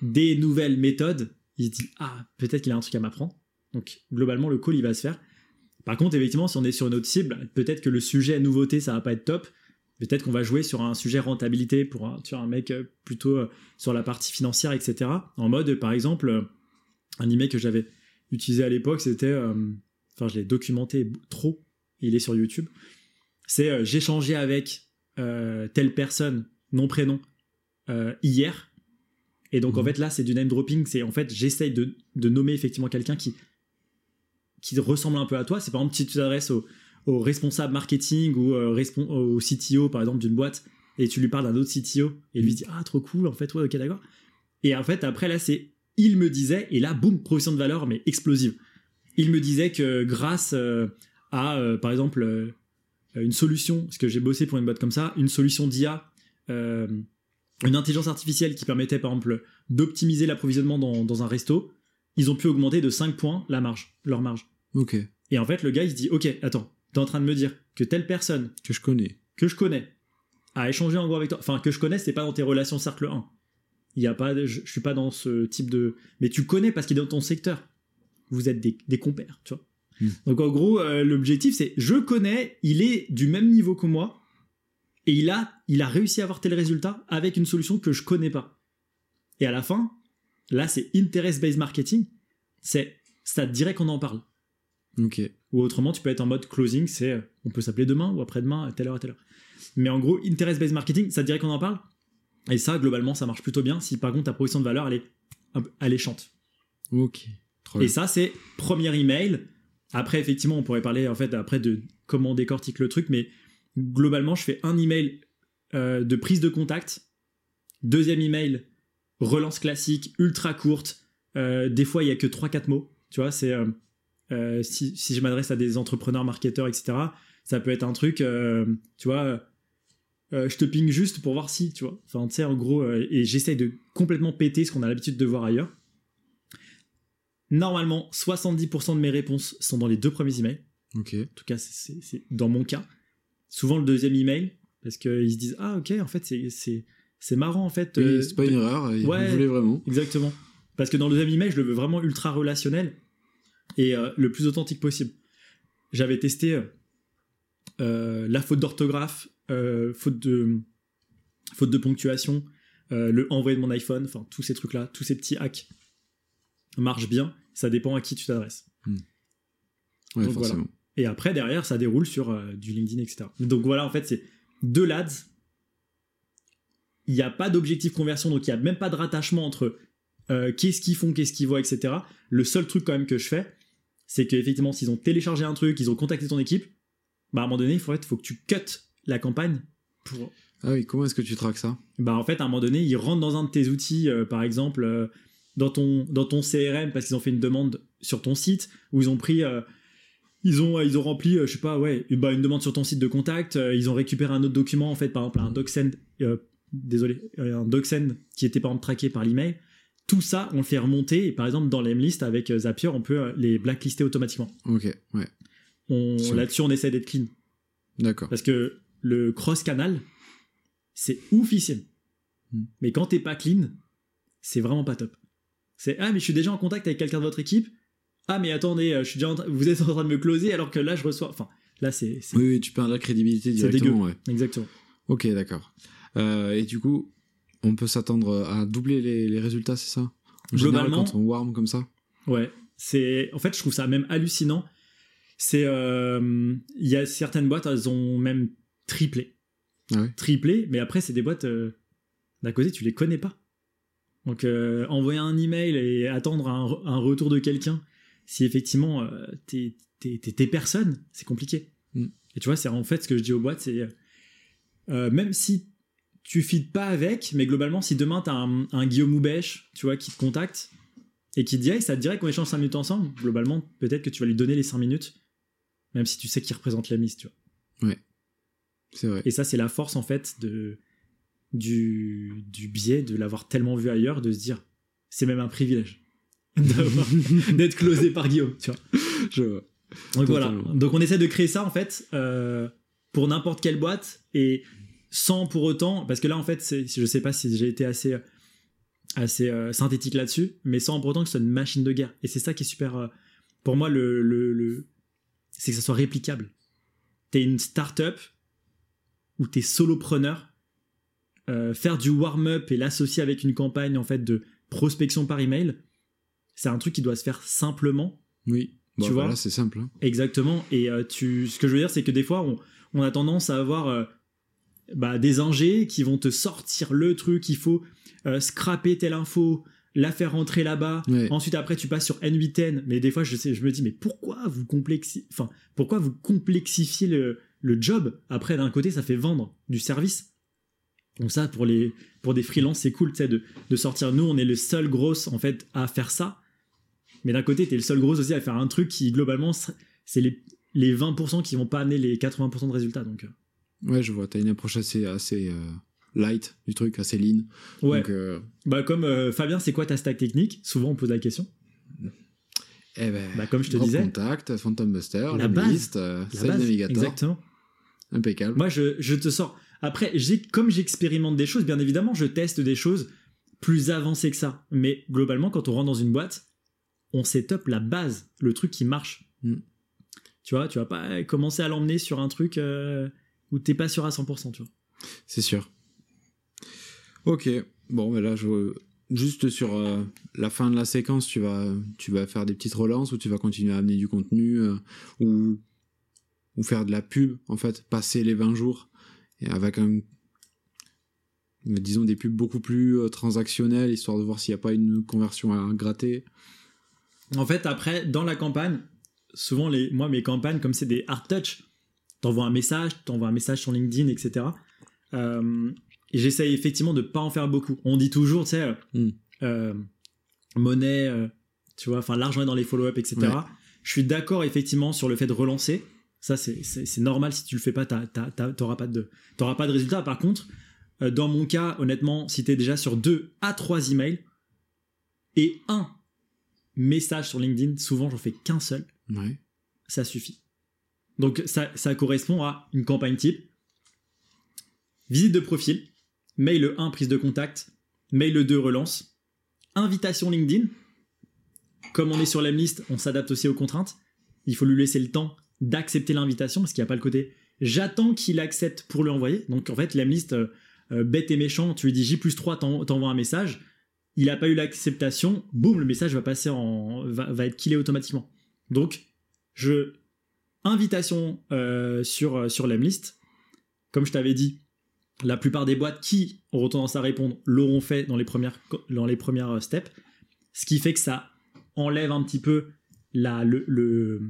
des nouvelles méthodes, il se dit ah peut-être qu'il a un truc à m'apprendre. Donc globalement le call il va se faire. Par contre effectivement si on est sur une autre cible, peut-être que le sujet nouveauté ça va pas être top. Peut-être qu'on va jouer sur un sujet rentabilité pour un, vois, un mec euh, plutôt euh, sur la partie financière etc. En mode par exemple euh, un email que j'avais utilisé à l'époque c'était, enfin je l'ai documenté trop, il est sur YouTube. C'est euh, changé avec telle personne nom prénom euh, hier. Et donc en Mhm. fait là c'est du name dropping. C'est en fait j'essaye de, de nommer effectivement quelqu'un qui qui ressemble un peu à toi. C'est par exemple si tu t'adresses au, au responsable marketing ou euh, respon- au CTO par exemple d'une boîte et tu lui parles d'un autre CTO et lui dit ah trop cool en fait ouais ok d'accord et en fait après là c'est il me disait et là boum proposition de valeur mais explosive. Il me disait que grâce euh, à par exemple une solution parce que j'ai bossé pour une boîte comme ça une solution d'IA euh, une intelligence artificielle qui permettait par exemple d'optimiser l'approvisionnement dans, dans un resto, ils ont pu augmenter de 5 points la marge, leur marge. Ok. Et en fait, le gars, il se dit, ok, attends, tu es en train de me dire que telle personne Que je connais. que je connais a échangé en gros avec toi, enfin que je connais, c'est pas dans tes relations cercle 1. Il y a pas, je, je suis pas dans ce type de, mais tu connais parce qu'il est dans ton secteur. Vous êtes des, des compères, tu vois. Hmm. Donc en gros, euh, l'objectif c'est, je connais, il est du même niveau que moi, et il a, il a réussi à avoir tel résultat avec une solution que je connais pas. Et à la fin, là c'est interest-based marketing, c'est, ça te dirait qu'on en parle. Ok. Ou autrement, tu peux être en mode closing, c'est on peut s'appeler demain ou après-demain, à telle heure, à telle heure. Mais en gros, interest-based marketing, ça te dirait qu'on en parle? Et ça, globalement, ça marche plutôt bien si par contre ta proposition de valeur, elle est alléchante. Ok. Trop Et bien. ça, c'est premier email. Après, effectivement, on pourrait parler en fait après de comment on décortique le truc, mais globalement, je fais un email euh, de prise de contact, deuxième email relance classique, ultra courte. Euh, des fois, il y a que 3-4 mots. Tu vois, c'est euh, si, si je m'adresse à des entrepreneurs, marketeurs, etc. Ça peut être un truc, tu vois. je te ping juste pour voir si, tu vois. Enfin, tu sais, en gros, et j'essaye de complètement péter ce qu'on a l'habitude de voir ailleurs. Normalement, 70% de mes réponses sont dans les deux premiers emails. Ok. En tout cas, c'est dans mon cas. Souvent le deuxième email, parce qu'ils se disent Ah, ok, en fait, c'est- c'est c'est marrant, en fait. Oui, euh, c'est pas une erreur. Il ouais. voulait vraiment. Exactement. Parce que dans le deuxième email, je le veux vraiment ultra relationnel et euh, le plus authentique possible. J'avais testé euh, la faute d'orthographe, faute de faute de ponctuation, euh, le envoyer de mon iPhone, enfin tous ces trucs-là, tous ces petits hacks marchent bien. Ça dépend à qui tu t'adresses. Ouais, Donc voilà. Et après, derrière, ça déroule sur euh, du LinkedIn, etc. Donc voilà, en fait, c'est deux lads. Il n'y a pas d'objectif conversion, donc il n'y a même pas de rattachement entre euh, qu'est-ce qu'ils font, qu'est-ce qu'ils voient, etc. Le seul truc quand même que je fais, c'est qu'effectivement, s'ils ont téléchargé un truc, ils ont contacté ton équipe, bah à un moment donné, il faut, faut que tu cut la campagne pour... Ah oui, comment est-ce que tu traques ça? Bah en fait, à un moment donné, ils rentrent dans un de tes outils, euh, par exemple, euh, dans, ton, dans ton CRM, parce qu'ils ont fait une demande sur ton site, où ils ont pris... ils ont, ils ont rempli, euh, je sais pas, ouais, une, bah, une demande sur ton site de contact, euh, ils ont récupéré un autre document, en fait, par exemple, un DocSend, euh, désolé, un DocSend qui était par exemple traqué par l'email. Tout ça, on le fait remonter, et par exemple, dans l'Emlist, avec Zapier, on peut les blacklister automatiquement. Ok, ouais. On-. Là-dessus, on essaie d'être clean. D'accord. Parce que le cross-canal, c'est oufissime. Hmm. Mais quand t'es pas clean, c'est vraiment pas top. C'est ah mais je suis déjà en contact avec quelqu'un de votre équipe. Ah mais attendez, euh, je suis déjà en vous êtes en train de me closer alors que là je reçois. Enfin là c'est Oui, oui, tu perds la crédibilité C'est directement, ouais. exactement. Ok, d'accord. Euh, et du coup, on peut s'attendre à doubler les, les résultats, c'est ça? En général, Globalement- quand on warm comme ça? Ouais, c'est en fait je trouve ça même hallucinant. C'est euh, il y a certaines boîtes elles ont même triplé. Ah ouais? Triplé, mais après c'est des boîtes euh, d'un côté tu les connais pas. Donc envoyer un email et attendre un, re- un retour de quelqu'un, si effectivement euh, t'es t'es- t'es- t'es personne, c'est compliqué. Mm. Et tu vois, c'est en fait ce que je dis aux boîtes, c'est euh, même si tu fites pas avec, mais globalement si demain t'as un, un Guillaume Houbèche, tu vois, qui te contacte et qui te dit hey, ça te dirait qu'on échange 5 minutes ensemble, globalement peut-être que tu vas lui donner les 5 minutes, même si tu sais qu'il représente la mise, tu vois. C'est vrai. Et ça, c'est la force, en fait, de, du, du biais de l'avoir tellement vu ailleurs, de se dire, c'est même un privilège (laughs) d'être closé par Guillaume, tu vois. Je vois. Donc voilà. Donc on essaie de créer ça, en fait, euh, pour n'importe quelle boîte, et sans pour autant, parce que là, en fait, je sais pas si j'ai été assez, assez euh, synthétique là-dessus, mais sans pour autant que ce soit une machine de guerre. Et c'est ça qui est super, euh, pour moi, le, le, le- c'est que ça soit réplicable. T'es une start-up ou t'es solopreneur, faire du warm-up et l'associer avec une campagne en fait de prospection par email, c'est un truc qui doit se faire simplement, Oui. Bon, Tu vois c'est simple. hein. exactement. Et euh, tu, ce que je veux dire, c'est que des fois, on, on a tendance à avoir euh, bah, des ingés qui vont te sortir le truc, il faut euh, scraper telle info, la faire rentrer là-bas. Ouais. Ensuite, après, tu passes sur N8N. Mais des fois, je, sais, je me dis, mais pourquoi vous, complexi... enfin, pourquoi vous complexifiez le, le job Après, d'un côté, ça fait vendre du service. Donc ça, pour, les, pour des freelances, c'est cool de, de sortir. Nous, on est le seul gros, en fait, à faire ça. Mais d'un côté, t'es le seul gros aussi à faire un truc qui, globalement, c'est les, les 20% qui vont pas amener les 80% de résultats. Donc, euh, Ouais, je vois. T'as une approche assez, assez euh, light du truc, assez lean. ouais. Donc, euh, Bah, comme euh, Fabien, c'est quoi ta stack technique? Souvent, on pose la question. Eh ben, Bah, comme je te disais. Contact, Phantom Buster, La base. liste, La base, Navigator. Exactement. Impeccable. Moi, je, je te sors. Après, comme j'expérimente des choses, bien évidemment, je teste des choses plus avancées que ça. Mais globalement, quand on rentre dans une boîte, on setup la base, le truc qui marche. Mm. Tu vois, tu vas pas commencer à l'emmener sur un truc euh, où t'es pas sûr à 100%, tu vois. C'est sûr. Ok. Bon, mais là, je... juste sur euh, la fin de la séquence, tu vas, tu vas faire des petites relances ou tu vas continuer à amener du contenu euh, ou... ou faire de la pub, en fait, passer les 20 jours et avec un. Disons des pubs beaucoup plus euh, transactionnelles, histoire de voir s'il n'y a pas une conversion à gratter. En fait, après, dans la campagne, souvent, les, moi, mes campagnes, comme c'est des hard touch, t'envoies un message, t'envoies un message sur LinkedIn, etc. Euh, et j'essaye effectivement de pas en faire beaucoup. On dit toujours, tu sais, euh, Mm. euh, monnaie, euh, tu vois, enfin, l'argent est dans les follow-up, etc. Ouais. Je suis d'accord, effectivement, sur le fait de relancer. Ça, c'est- normal. Si tu le fais pas, t'auras pas de, t'auras pas de résultat. Par contre, dans mon cas, honnêtement, si t'es déjà sur deux à trois emails et un message sur LinkedIn, souvent j'en fais qu'un seul, Ouais. ça suffit. Donc ça, ça correspond à une campagne type. Visite de profil, mail 1 prise de contact, mail 2 relance, invitation LinkedIn. Comme on est sur la liste, on s'adapte aussi aux contraintes. Il faut lui laisser le temps d'accepter l'invitation parce qu'il n'y a pas le côté j'attends qu'il accepte pour lui envoyer. Donc en fait, l'Emlist, euh, euh, bête et méchant, tu lui dis J plus 3, t'en- t'envoies un message. Il n'a pas eu l'acceptation, boum, le message va passer en. va, être killé automatiquement. Donc, je. Invitation euh, sur, euh, sur l'Emlist. Comme je t'avais dit, la plupart des boîtes qui auront tendance à répondre l'auront fait dans les premières, dans euh, steps. Ce qui fait que ça enlève un petit peu le,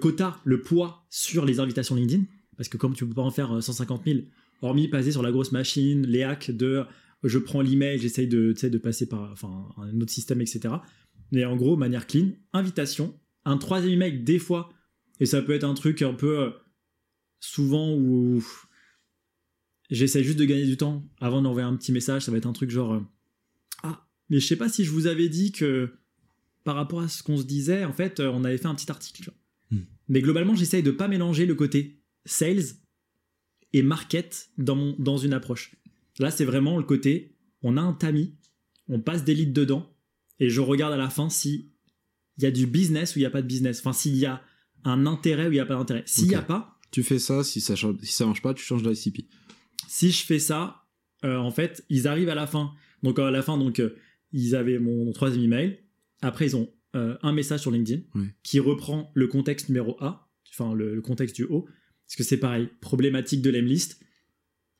quota, le poids sur les invitations LinkedIn. Parce que comme tu peux pas en faire euh, 150 000, hormis passer sur la grosse machine, les hacks de je prends l'email, j'essaye de, passer par enfin, un autre système, etc. Mais en gros, manière clean, invitation, un troisième email des fois, et ça peut être un truc un peu euh, souvent où j'essaie juste de gagner du temps avant d'envoyer un petit message, ça va être un truc genre euh, ah, mais je sais pas si je vous avais dit que par rapport à ce qu'on se disait, en fait, euh, on avait fait un petit article. Hmm. Mais globalement, j'essaye de pas mélanger le côté sales et market dans, mon, dans une approche. Là, c'est vraiment le côté, on a un tamis, on passe des leads dedans, et je regarde à la fin si il y a du business ou il n'y a pas de business. Enfin, s'il y a un intérêt ou il n'y a pas d'intérêt. S'il n'y a pas, Tu fais ça, si ça, change- si ça marche pas, tu changes d'ICP. si je fais ça, euh, en fait, ils arrivent à la fin. Donc à la fin, donc euh, ils avaient mon troisième email. Après, ils ont euh, un message sur LinkedIn qui reprend le contexte numéro A, enfin le, le contexte du haut, parce que c'est pareil, problématique de l'emlist.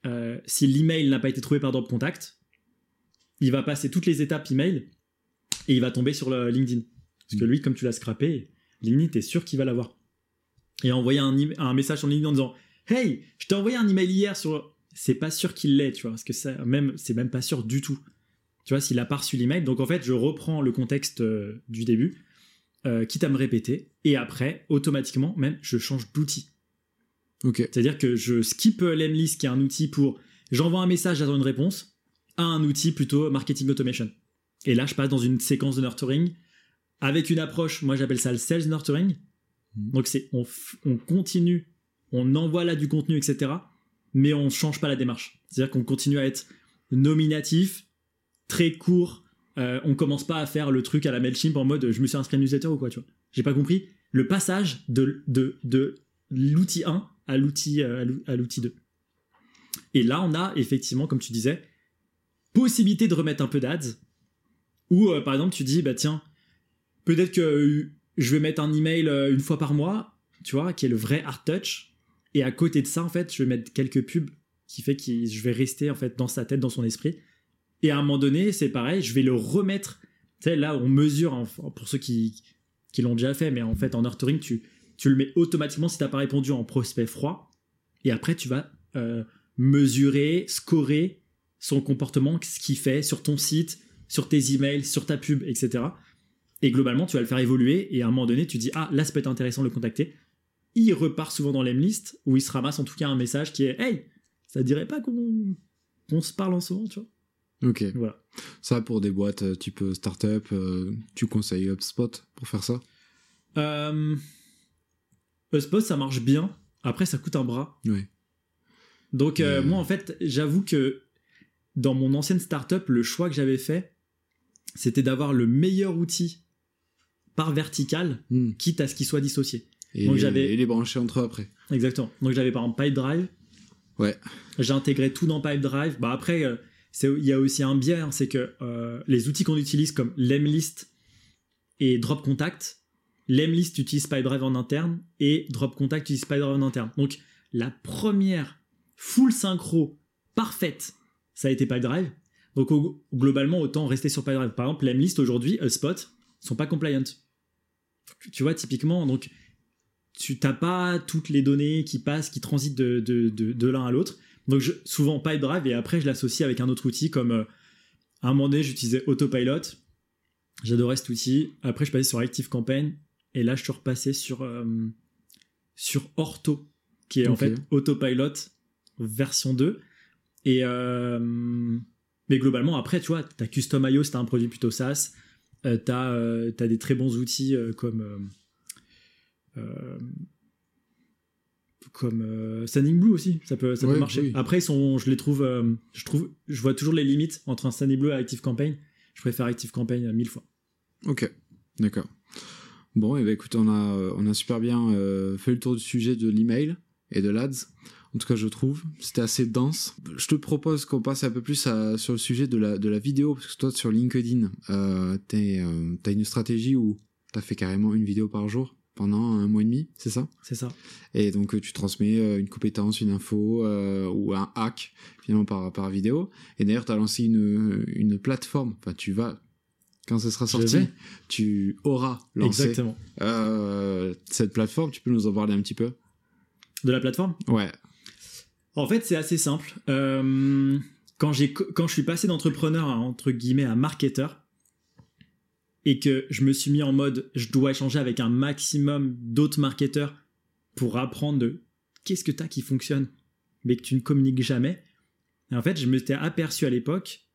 Euh, si l'email n'a pas été trouvé par Drop Contact, il va passer toutes les étapes email et il va tomber sur le LinkedIn. Parce que lui, comme tu l'as scrappé, LinkedIn, t'es sûr qu'il va l'avoir. Et envoyer un message sur LinkedIn en disant Hey, je t'ai envoyé un email hier sur. C'est pas sûr qu'il l'ait, tu vois, parce que ça, même, c'est même pas sûr du tout. Tu vois, s'il a pas reçu l'email. Donc en fait, je reprends le contexte euh, du début, euh, quitte à me répéter, et après, automatiquement, même, je change d'outil. C'est-à-dire que je skip l'Emlist, qui est un outil pour j'envoie un message, j'attends une réponse, à un outil plutôt marketing automation. Et là, je passe dans une séquence de nurturing avec une approche, moi j'appelle ça le sales nurturing. Mhm. Donc c'est on, on continue, on envoie là du contenu, etc. Mais on change pas la démarche. C'est-à-dire qu'on continue à être nominatif, très court. Euh, on commence pas à faire le truc à la Mailchimp en mode je me suis inscrit à newsletter ou quoi, tu vois. J'ai pas compris le passage de, de, de l'outil 1 à l'outil euh, à l'ou- à l'outil 2. Et là, on a effectivement, comme tu disais, possibilité de remettre un peu d'ads. Ou euh, par exemple, tu dis, bah tiens, peut-être que euh, je vais mettre un email une fois par mois, tu vois, qui est le vrai art touch. Et à côté de ça, en fait, je vais mettre quelques pubs qui fait que je vais rester en fait dans sa tête, dans son esprit. Et à un moment donné, c'est pareil, je vais le remettre. Tu sais, là, on mesure, pour ceux qui, qui l'ont déjà fait, mais en fait, en nurturing, tu, tu le mets automatiquement si t'as pas répondu en prospect froid. Et après, tu vas euh, mesurer, scorer son comportement, ce qu'il fait sur ton site, sur tes emails, sur ta pub, etc. Et globalement, tu vas le faire évoluer. Et à un moment donné, tu dis Ah, là, ça peut être intéressant de le contacter. Il repart souvent dans l'emlist où il se ramasse en tout cas un message qui est Hey, ça dirait pas qu'on qu'on se parle en ce moment, tu vois Ok. Voilà. Ça, pour des boîtes euh, type euh, startup, euh, tu conseilles HubSpot pour faire ça? Euh, HubSpot, ça marche bien. Après, ça coûte un bras. Ouais. Donc, euh, moi, en fait, j'avoue que dans mon ancienne startup, le choix que j'avais fait, c'était d'avoir le meilleur outil par vertical, Hmm. quitte à ce qu'il soit dissocié. Et, Donc, les- j'avais- et les brancher entre eux après. Exactement. Donc, j'avais par exemple PipeDrive. Ouais. J'ai intégré tout dans PipeDrive. Bah, après, euh, il y a aussi un biais, hein, c'est que euh, les outils qu'on utilise comme Lemlist et Drop Contact, Lemlist utilise PipeDrive en interne et Drop Contact utilise PipeDrive en interne. Donc, la première full synchro parfaite, ça a été PipeDrive. Donc, globalement, autant rester sur PipeDrive. Par exemple, Lemlist aujourd'hui, Spot, sont pas compliant. Tu vois, typiquement, donc, tu t'as pas toutes les données qui passent, qui transitent de, l'un à l'autre. Donc, souvent PipeDrive et après, je l'associe avec un autre outil comme. euh, à un moment donné, j'utilisais Autopilot. J'adorais cet outil. Après, je passais sur ActiveCampaign. Et là, je suis repassé sur, euh, sur Ortho, qui est en fait Autopilot version 2. Et. euh, mais globalement, après, tu vois, t'as Custom.io, c'est un produit plutôt SaaS. Euh, t'as, euh, des très bons outils euh, comme. euh, comme Standing Blue aussi, ça peut, ça peut marcher. oui. Après, ils sont, je les trouve, je trouve, je vois toujours les limites entre un Standing Blue et ActiveCampaign. Je préfère ActiveCampaign mille fois. Ok, d'accord. Bon, et ben écoute, on a, euh, on a super bien euh, fait le tour du sujet de l'email et de l'ADS. En tout cas, je trouve. C'était assez dense. Je te propose qu'on passe un peu plus à- sur le sujet de la, de la vidéo, parce que toi, sur LinkedIn, euh, euh, t'as une stratégie où t'as fait carrément une vidéo par jour pendant un mois et demi, c'est ça? C'est ça. Et donc, tu transmets une compétence, une info euh, ou un hack, finalement, par, par vidéo. Et d'ailleurs, tu as lancé une, une plateforme. Enfin, tu vas, quand ce sera sorti, tu auras lancé Exactement. euh, cette plateforme. Tu peux nous en parler un petit peu? De la plateforme? Ouais. En fait, c'est assez simple. Euh, quand, quand je suis passé d'entrepreneur à, entre guillemets, à marketeur, et que je me suis mis en mode je dois échanger avec un maximum d'autres marketeurs pour apprendre de qu'est-ce que t'as qui fonctionne, mais que tu ne communiques jamais. Et en fait, je m'étais aperçu à l'époque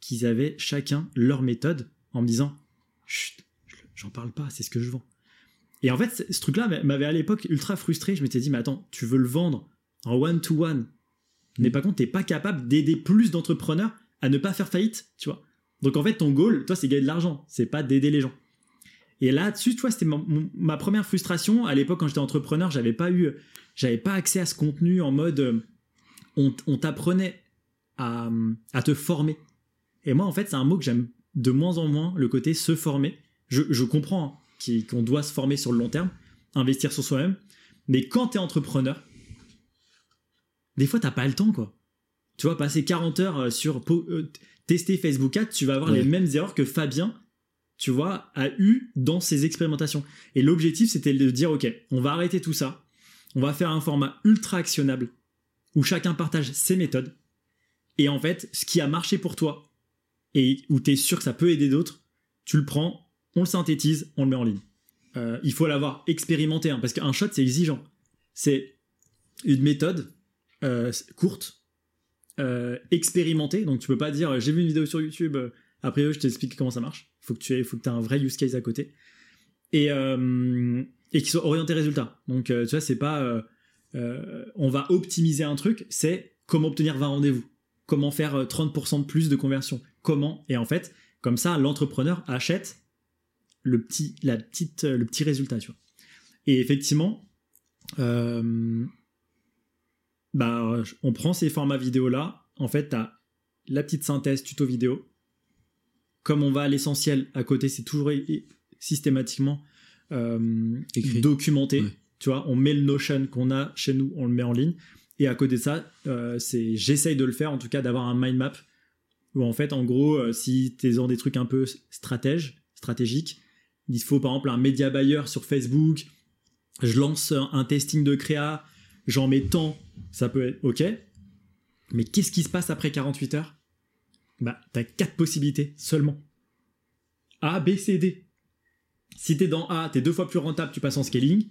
qu'ils avaient chacun leur méthode en me disant Chut, j'en parle pas, c'est ce que je vends. Et en fait, ce truc-là m'avait à l'époque ultra frustré. Je m'étais dit, mais attends, tu veux le vendre en one-to-one, mais par contre, t'es pas capable d'aider plus d'entrepreneurs à ne pas faire faillite, tu vois. Donc en fait, ton goal, toi, c'est gagner de l'argent, c'est pas d'aider les gens. Et là-dessus, tu vois, c'était ma, ma première frustration. À l'époque, quand j'étais entrepreneur, j'avais pas eu, j'avais pas accès à ce contenu en mode, euh, on, on t'apprenait à, à te former. Et moi, en fait, c'est un mot que j'aime de moins en moins, le côté se former. Je, je comprends qu'on doit se former sur le long terme, investir sur soi-même. Mais quand t'es entrepreneur, des fois, t'as pas le temps, quoi. Tu vois, passer 40 heures euh, sur euh, tester Facebook Ads, tu vas avoir Ouais. les mêmes erreurs que Fabien, tu vois, a eu dans ses expérimentations. Et l'objectif, c'était de dire, OK, on va arrêter tout ça. On va faire un format ultra actionnable où chacun partage ses méthodes. Et en fait, ce qui a marché pour toi et où tu es sûr que ça peut aider d'autres, tu le prends, on le synthétise, on le met en ligne. Euh, il faut l'avoir expérimenté, hein, parce qu'un shot, c'est exigeant. C'est une méthode euh, courte, euh, expérimentée, donc tu peux pas dire j'ai vu une vidéo sur YouTube, après je t'explique comment ça marche. Il faut que tu aies, faut que aies un vrai use case à côté. Et, et qui soit orienté résultat. Donc tu vois, c'est pas on va optimiser un truc, c'est comment obtenir 20 rendez-vous, comment faire euh, 30% de plus de conversion, comment, et en fait, comme ça, l'entrepreneur achète le petit, la petite, le petit résultat, tu vois. Et effectivement, euh, bah, on prend ces formats vidéo là. En fait, t'as la petite synthèse tuto vidéo. Comme on va à l'essentiel, à côté, c'est toujours systématiquement euh, Écrit. documenté. Ouais. Tu vois, on met le Notion qu'on a chez nous, on le met en ligne. Et à côté de ça, euh, c'est, j'essaye de le faire, en tout cas, d'avoir un mind map où en fait, en gros, euh, si t'es dans des trucs un peu stratèges, stratégiques, il faut par exemple un média buyer sur Facebook. Je lance un, testing de créa, j'en mets tant, ça peut être ok. Mais qu'est-ce qui se passe après 48 heures? Bah, t'as quatre possibilités seulement. A, B, C, D. Si t'es dans A, t'es deux fois plus rentable, tu passes en scaling.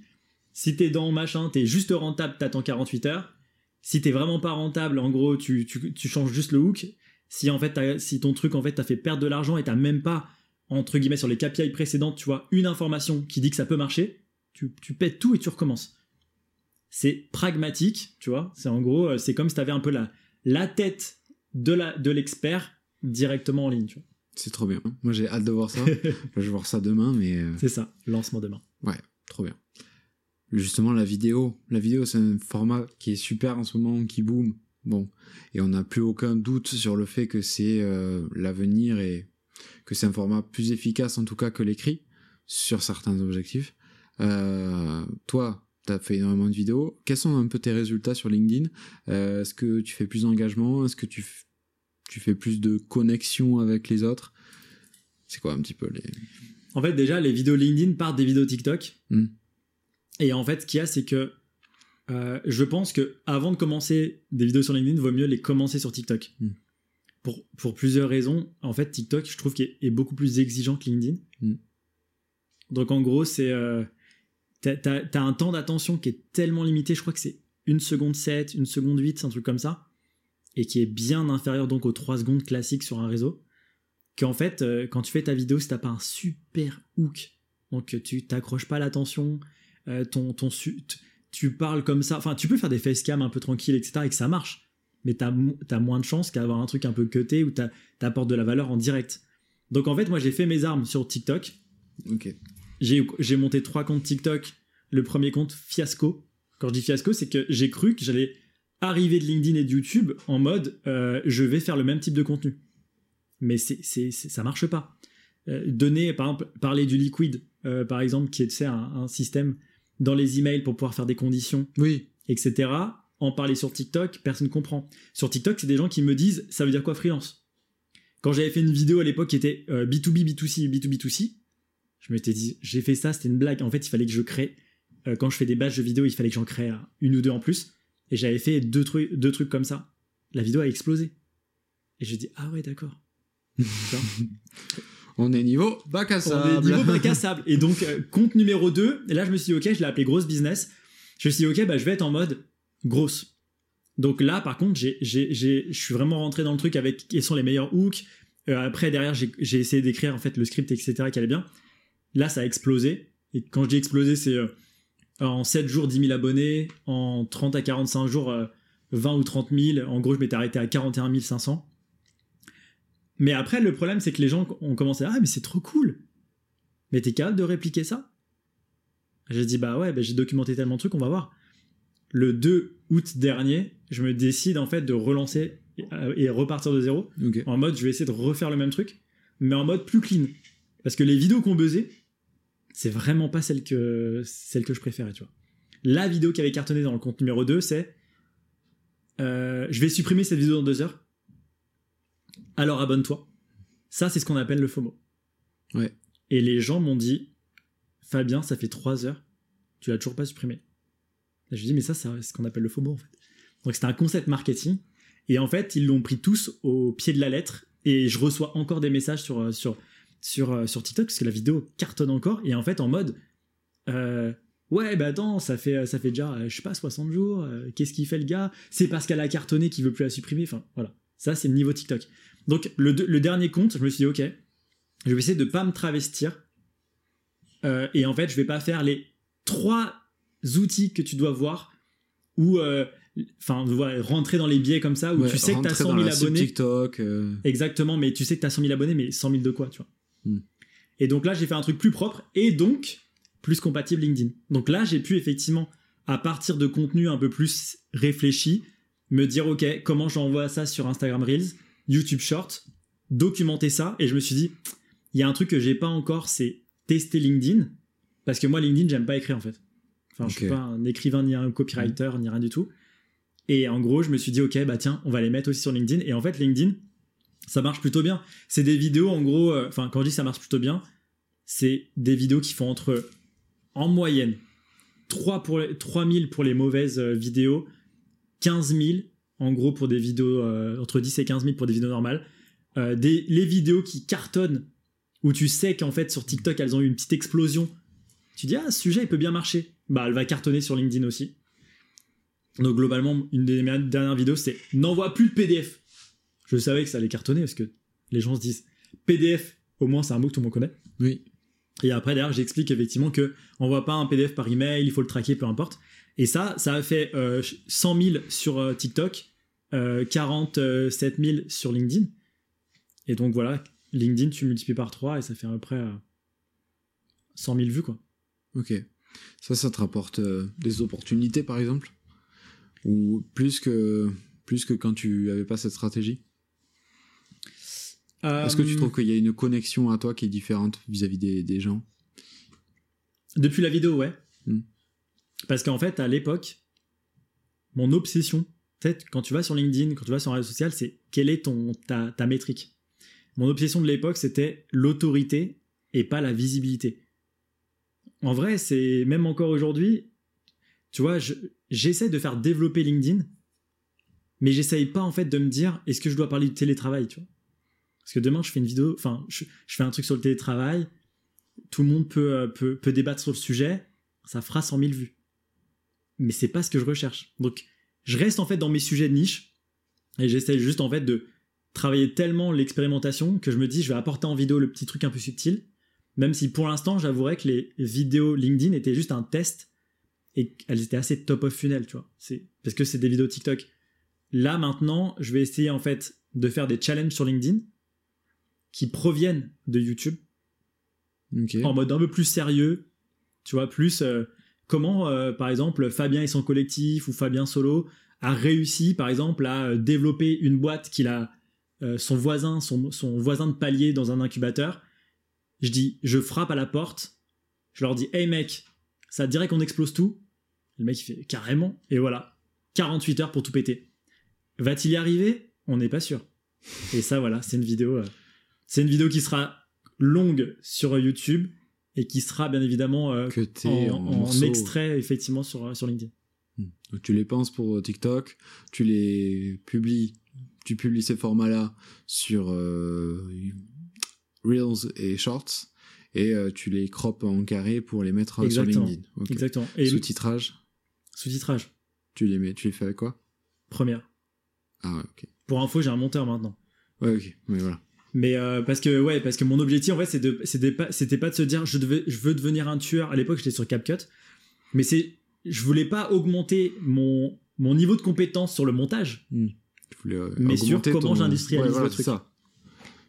Si t'es dans machin, t'es juste rentable, t'attends 48 heures. Si t'es vraiment pas rentable, en gros, tu, tu, tu changes juste le hook. Si en fait, si ton truc en fait t'a fait perdre de l'argent et t'as même pas entre guillemets, sur les KPI précédentes, tu vois une information qui dit que ça peut marcher, tu, tu pètes tout et tu recommences. C'est pragmatique, tu vois. C'est en gros, euh, c'est comme si tu avais un peu la, la tête de la de l'expert directement en ligne, tu vois. C'est trop bien. Moi, j'ai hâte de voir ça. (laughs) je vais voir ça demain, mais. euh, C'est ça, lancement demain. Ouais, trop bien. Justement, la vidéo. La vidéo, c'est un format qui est super en ce moment, qui boom. Bon. Et on n'a plus aucun doute sur le fait que c'est euh, l'avenir et que c'est un format plus efficace, en tout cas, que l'écrit, sur certains objectifs. Euh, toi, tu as fait énormément de vidéos. Quels sont un peu tes résultats sur LinkedIn? Euh, Est-ce que tu fais plus d'engagement? Est-ce que tu, tu fais plus de connexion avec les autres? C'est quoi un petit peu les... En fait, déjà, les vidéos LinkedIn partent des vidéos TikTok. Hmm. Et en fait, ce qu'il y a, c'est que euh, je pense que avant de commencer des vidéos sur LinkedIn, il vaut mieux les commencer sur TikTok. Hmm. Pour, pour plusieurs raisons. En fait, TikTok, je trouve qu'il est, est beaucoup plus exigeant que LinkedIn. Hmm. Donc, en gros, c'est. euh, T'as t'as un temps d'attention qui est tellement limité, je crois que c'est 1 seconde 7, 1 seconde 8, c'est un truc comme ça. Et qui est bien inférieur donc aux 3 secondes classiques sur un réseau qu'en fait, euh, quand tu fais ta vidéo, si t'as pas un super hook, donc tu t'accroches pas l'attention, euh, ton, ton tu parles comme ça, enfin tu peux faire des facecam un peu tranquille, etc., et que ça marche, mais t'as t'as moins de chances qu'avoir un truc un peu cuté où t'apportes de la valeur en direct. Donc en fait, moi j'ai fait mes armes sur TikTok, Ok. j'ai monté trois comptes TikTok, le premier compte fiasco. Quand je dis fiasco, c'est que j'ai cru que j'allais arriver de LinkedIn et de YouTube en mode euh, je vais faire le même type de contenu. Mais c'est, ça marche pas. Euh, donner, par exemple, parler du liquide, euh, par exemple, qui est tu sais, un, un système dans les emails pour pouvoir faire des conditions, Oui. etc. En parler sur TikTok, personne ne comprend. Sur TikTok, c'est des gens qui me disent ça veut dire quoi freelance? Quand j'avais fait une vidéo à l'époque qui était euh, B2B, B2C, B2B2C, je m'étais dit j'ai fait ça, c'était une blague. En fait, il fallait que je crée, euh, quand je fais des badges de vidéo, il fallait que j'en crée euh, une ou deux en plus. Et j'avais fait deux, trucs deux trucs comme ça. La vidéo a explosé. Et j'ai dit ah ouais, d'accord. (laughs) On est niveau bac à on sable. est niveau bac à (laughs) sable. Et donc, euh, compte numéro 2, et là, je me suis dit, ok, je l'ai appelé grosse business. Je me suis dit, ok, bah, je vais être en mode grosse. Donc là, par contre, je suis vraiment rentré dans le truc avec quels sont les meilleurs hooks. Euh, après, derrière, j'ai j'ai essayé d'écrire en fait le script, etc., qui allait bien. Là, ça a explosé. Et quand je dis explosé, c'est euh, en 7 jours, 10 000 abonnés. En 30 à 45 jours, euh, 20 ou 30 000. En gros, je m'étais arrêté à 41 500. Mais après, le problème, c'est que les gens ont commencé à Ah, mais c'est trop cool. Mais t'es capable de répliquer ça? J'ai dit Bah ouais, bah, j'ai documenté tellement de trucs, on va voir. Le 2 août dernier, je me décide en fait de relancer et, repartir de zéro. En mode, je vais essayer de refaire le même truc, mais en mode plus clean. Parce que les vidéos qu'on buzzé, c'est vraiment pas celle que, celle que je préférais, tu vois. La vidéo qui avait cartonné dans le compte numéro 2, c'est euh, Je vais supprimer cette vidéo dans deux heures. Alors abonne-toi. Ça, c'est ce qu'on appelle le FOMO. Ouais. Et les gens m'ont dit Fabien, ça fait trois heures, tu l'as toujours pas supprimé. Et je dis Mais ça, c'est ce qu'on appelle le FOMO, en fait. Donc c'était un concept marketing. Et en fait, ils l'ont pris tous au pied de la lettre. Et je reçois encore des messages sur, euh, sur, sur, euh, sur TikTok, parce que la vidéo cartonne encore. Et en fait, en mode, euh, ouais, bah attends, ça fait, ça fait déjà, je sais pas, 60 jours. euh, Qu'est-ce qu'il fait le gars? C'est parce qu'elle a cartonné qu'il veut plus la supprimer. Enfin, voilà. Ça, c'est le niveau TikTok. Donc, le, le dernier compte, je me suis dit, ok, je vais essayer de pas me travestir. Euh, et en fait, je vais pas faire les trois outils que tu dois voir ou euh, voilà, rentrer dans les biais comme ça où Ouais, tu sais que tu as rentrer 100 dans 000 la cible abonnés TikTok. euh, exactement mais tu sais que tu as 100 000 abonnés mais 100 000 de quoi tu vois Hmm. et donc là j'ai fait un truc plus propre et donc plus compatible LinkedIn donc là j'ai pu effectivement à partir de contenu un peu plus réfléchi me dire ok comment j'envoie ça sur Instagram Reels YouTube Short documenter ça. Et je me suis dit il y a un truc que j'ai pas encore c'est tester LinkedIn. Parce que moi LinkedIn j'aime pas écrire en fait. Enfin je suis pas un écrivain ni un copywriter ni rien du tout. Et en gros je me suis dit ok bah tiens on va les mettre aussi sur LinkedIn. Et en fait LinkedIn ça marche plutôt bien. C'est des vidéos en gros euh, enfin quand je dis ça marche plutôt bien c'est des vidéos qui font entre en moyenne 3 pour les, 3000 pour les mauvaises euh, vidéos 15 000 en gros pour des vidéos euh, entre 10 et 15 000 pour des vidéos normales Euh, des, les vidéos qui cartonnent où tu sais qu'en fait sur TikTok elles ont eu une petite explosion tu dis ah ce sujet il peut bien marcher bah elle va cartonner sur LinkedIn aussi donc globalement une des dernières vidéos c'est n'envoie plus de PDF je savais que ça allait cartonner parce que les gens se disent PDF Au moins, c'est un mot que tout le monde connaît. Oui. Et après, derrière, j'explique effectivement que on voit pas un PDF par email, il faut le traquer, peu importe. Et ça, ça a fait euh, 100 000 sur euh, TikTok, euh, 47 000 sur LinkedIn. Et donc voilà, LinkedIn, tu multiplies par 3 et ça fait à peu près euh, 100 000 vues, quoi. Ok. Ça, ça te rapporte euh, des opportunités, par exemple? Ou plus que, plus que quand tu avais pas cette stratégie? Est-ce que tu Euh, trouves qu'il y a une connexion à toi qui est différente vis-à-vis des, des gens? Depuis la vidéo, ouais. Hmm. Parce qu'en fait, à l'époque, mon obsession, quand tu vas sur LinkedIn, quand tu vas sur un réseau social, c'est quelle est ton, ta, ta métrique. Mon obsession de l'époque, c'était l'autorité et pas la visibilité. En vrai, c'est même encore aujourd'hui, tu vois, je- j'essaie de faire développer LinkedIn, mais j'essaye pas en fait de me dire est-ce que je dois parler du télétravail. Parce que demain, je fais une vidéo, enfin, je, je fais un truc sur le télétravail, tout le monde peut, euh, peut, peut débattre sur le sujet, ça fera 100 000 vues. Mais c'est pas ce que je recherche. Donc, je reste en fait dans mes sujets de niche et j'essaie juste en fait de travailler tellement l'expérimentation que je me dis je vais apporter en vidéo le petit truc un peu subtil. Même si pour l'instant, j'avouerais que les vidéos LinkedIn étaient juste un test et qu'elles étaient assez top of funnel, tu vois. C'est parce que c'est des vidéos TikTok. Là maintenant, je vais essayer en fait de faire des challenges sur LinkedIn qui proviennent de YouTube en mode un peu plus sérieux, tu vois, plus euh, comment, euh, par exemple, Fabien et son collectif ou Fabien Solo a réussi, par exemple, à euh, développer une boîte qu'il a euh, son voisin, son, voisin de palier dans un incubateur. Je dis, je frappe à la porte, je leur dis, hey mec, ça te dirait qu'on explose tout? Le mec il fait carrément, et voilà, 48 heures pour tout péter. Va-t-il y arriver? On n'est pas sûr. Et ça, voilà, c'est une vidéo. c'est une vidéo qui sera longue sur YouTube et qui sera bien évidemment euh, Que en, en, en extrait effectivement sur, euh, sur LinkedIn. Hmm. Donc, tu les penses pour euh, TikTok, tu les publies, tu publies ces formats-là sur euh, Reels et Shorts, et euh, tu les croppes en carré pour les mettre euh, sur Exactement. LinkedIn. Exactement. Et Sous-titrage, sous-titrage, tu les mets, tu les fais avec quoi? Première. Ah ouais, ok. Pour info, j'ai un monteur maintenant. Ouais, ok. Mais voilà. Mais euh, parce que ouais, parce que mon objectif en fait, c'est de- c'était pas, c'était pas de se dire je devais, je veux devenir un tueur. À l'époque, j'étais sur CapCut, mais c'est, je voulais pas augmenter mon mon niveau de compétence sur le montage. Voulais, euh, Mais sur comment ton- j'industrialise Ouais, voilà, le truc. ça.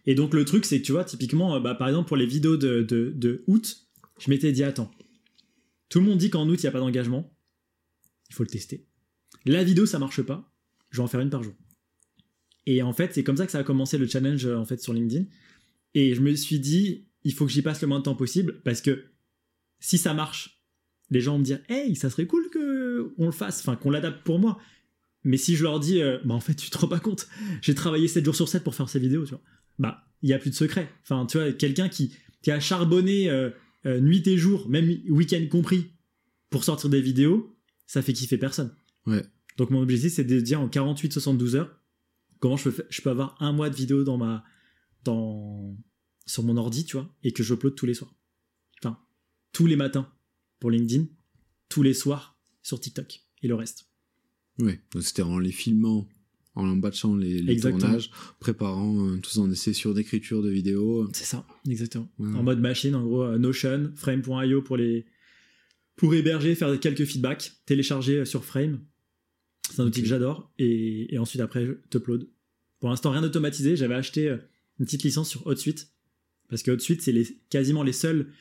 Et donc le truc, c'est que tu vois, typiquement, euh, bah, par exemple pour les vidéos de, de, de août, je m'étais dit attends, tout le monde dit qu'en août il y a pas d'engagement, il faut le tester. La vidéo ça marche pas, je vais en faire une par jour. Et en fait c'est comme ça que ça a commencé le challenge euh, en fait sur LinkedIn. Et je me suis dit il faut que j'y passe le moins de temps possible parce que si ça marche, les gens vont me dire hey ça serait cool que on le fasse, enfin qu'on l'adapte pour moi. Mais si je leur dis euh, bah en fait tu te rends pas compte, j'ai travaillé 7 jours sur 7 pour faire ces vidéos, tu vois bah, il y a plus de secret. Enfin, tu vois, quelqu'un qui, qui a charbonné euh, euh, nuit et jour, même week-end compris, pour sortir des vidéos, ça fait kiffer personne. Ouais. Donc mon objectif, c'est de dire en 48-72 heures, comment je peux, fa- je peux avoir un mois de vidéo dans ma, dans, sur mon ordi, tu vois, et que je upload tous les soirs. Enfin, tous les matins pour LinkedIn, tous les soirs sur TikTok, et le reste. Donc c'était en les filmant, en batchant les, les tournages, préparant, euh, faisant des sessions d'écriture de vidéos. C'est ça, exactement. Ouais. En mode machine, en gros, euh, Notion, Frame.io pour les pour héberger, faire quelques feedbacks, télécharger euh, sur Frame. C'est un outil que j'adore. Et, ensuite, après, je t'upload. Pour l'instant, rien d'automatisé. J'avais acheté euh, une petite licence sur HotSuite. Parce que HotSuite, c'est les, quasiment les seuls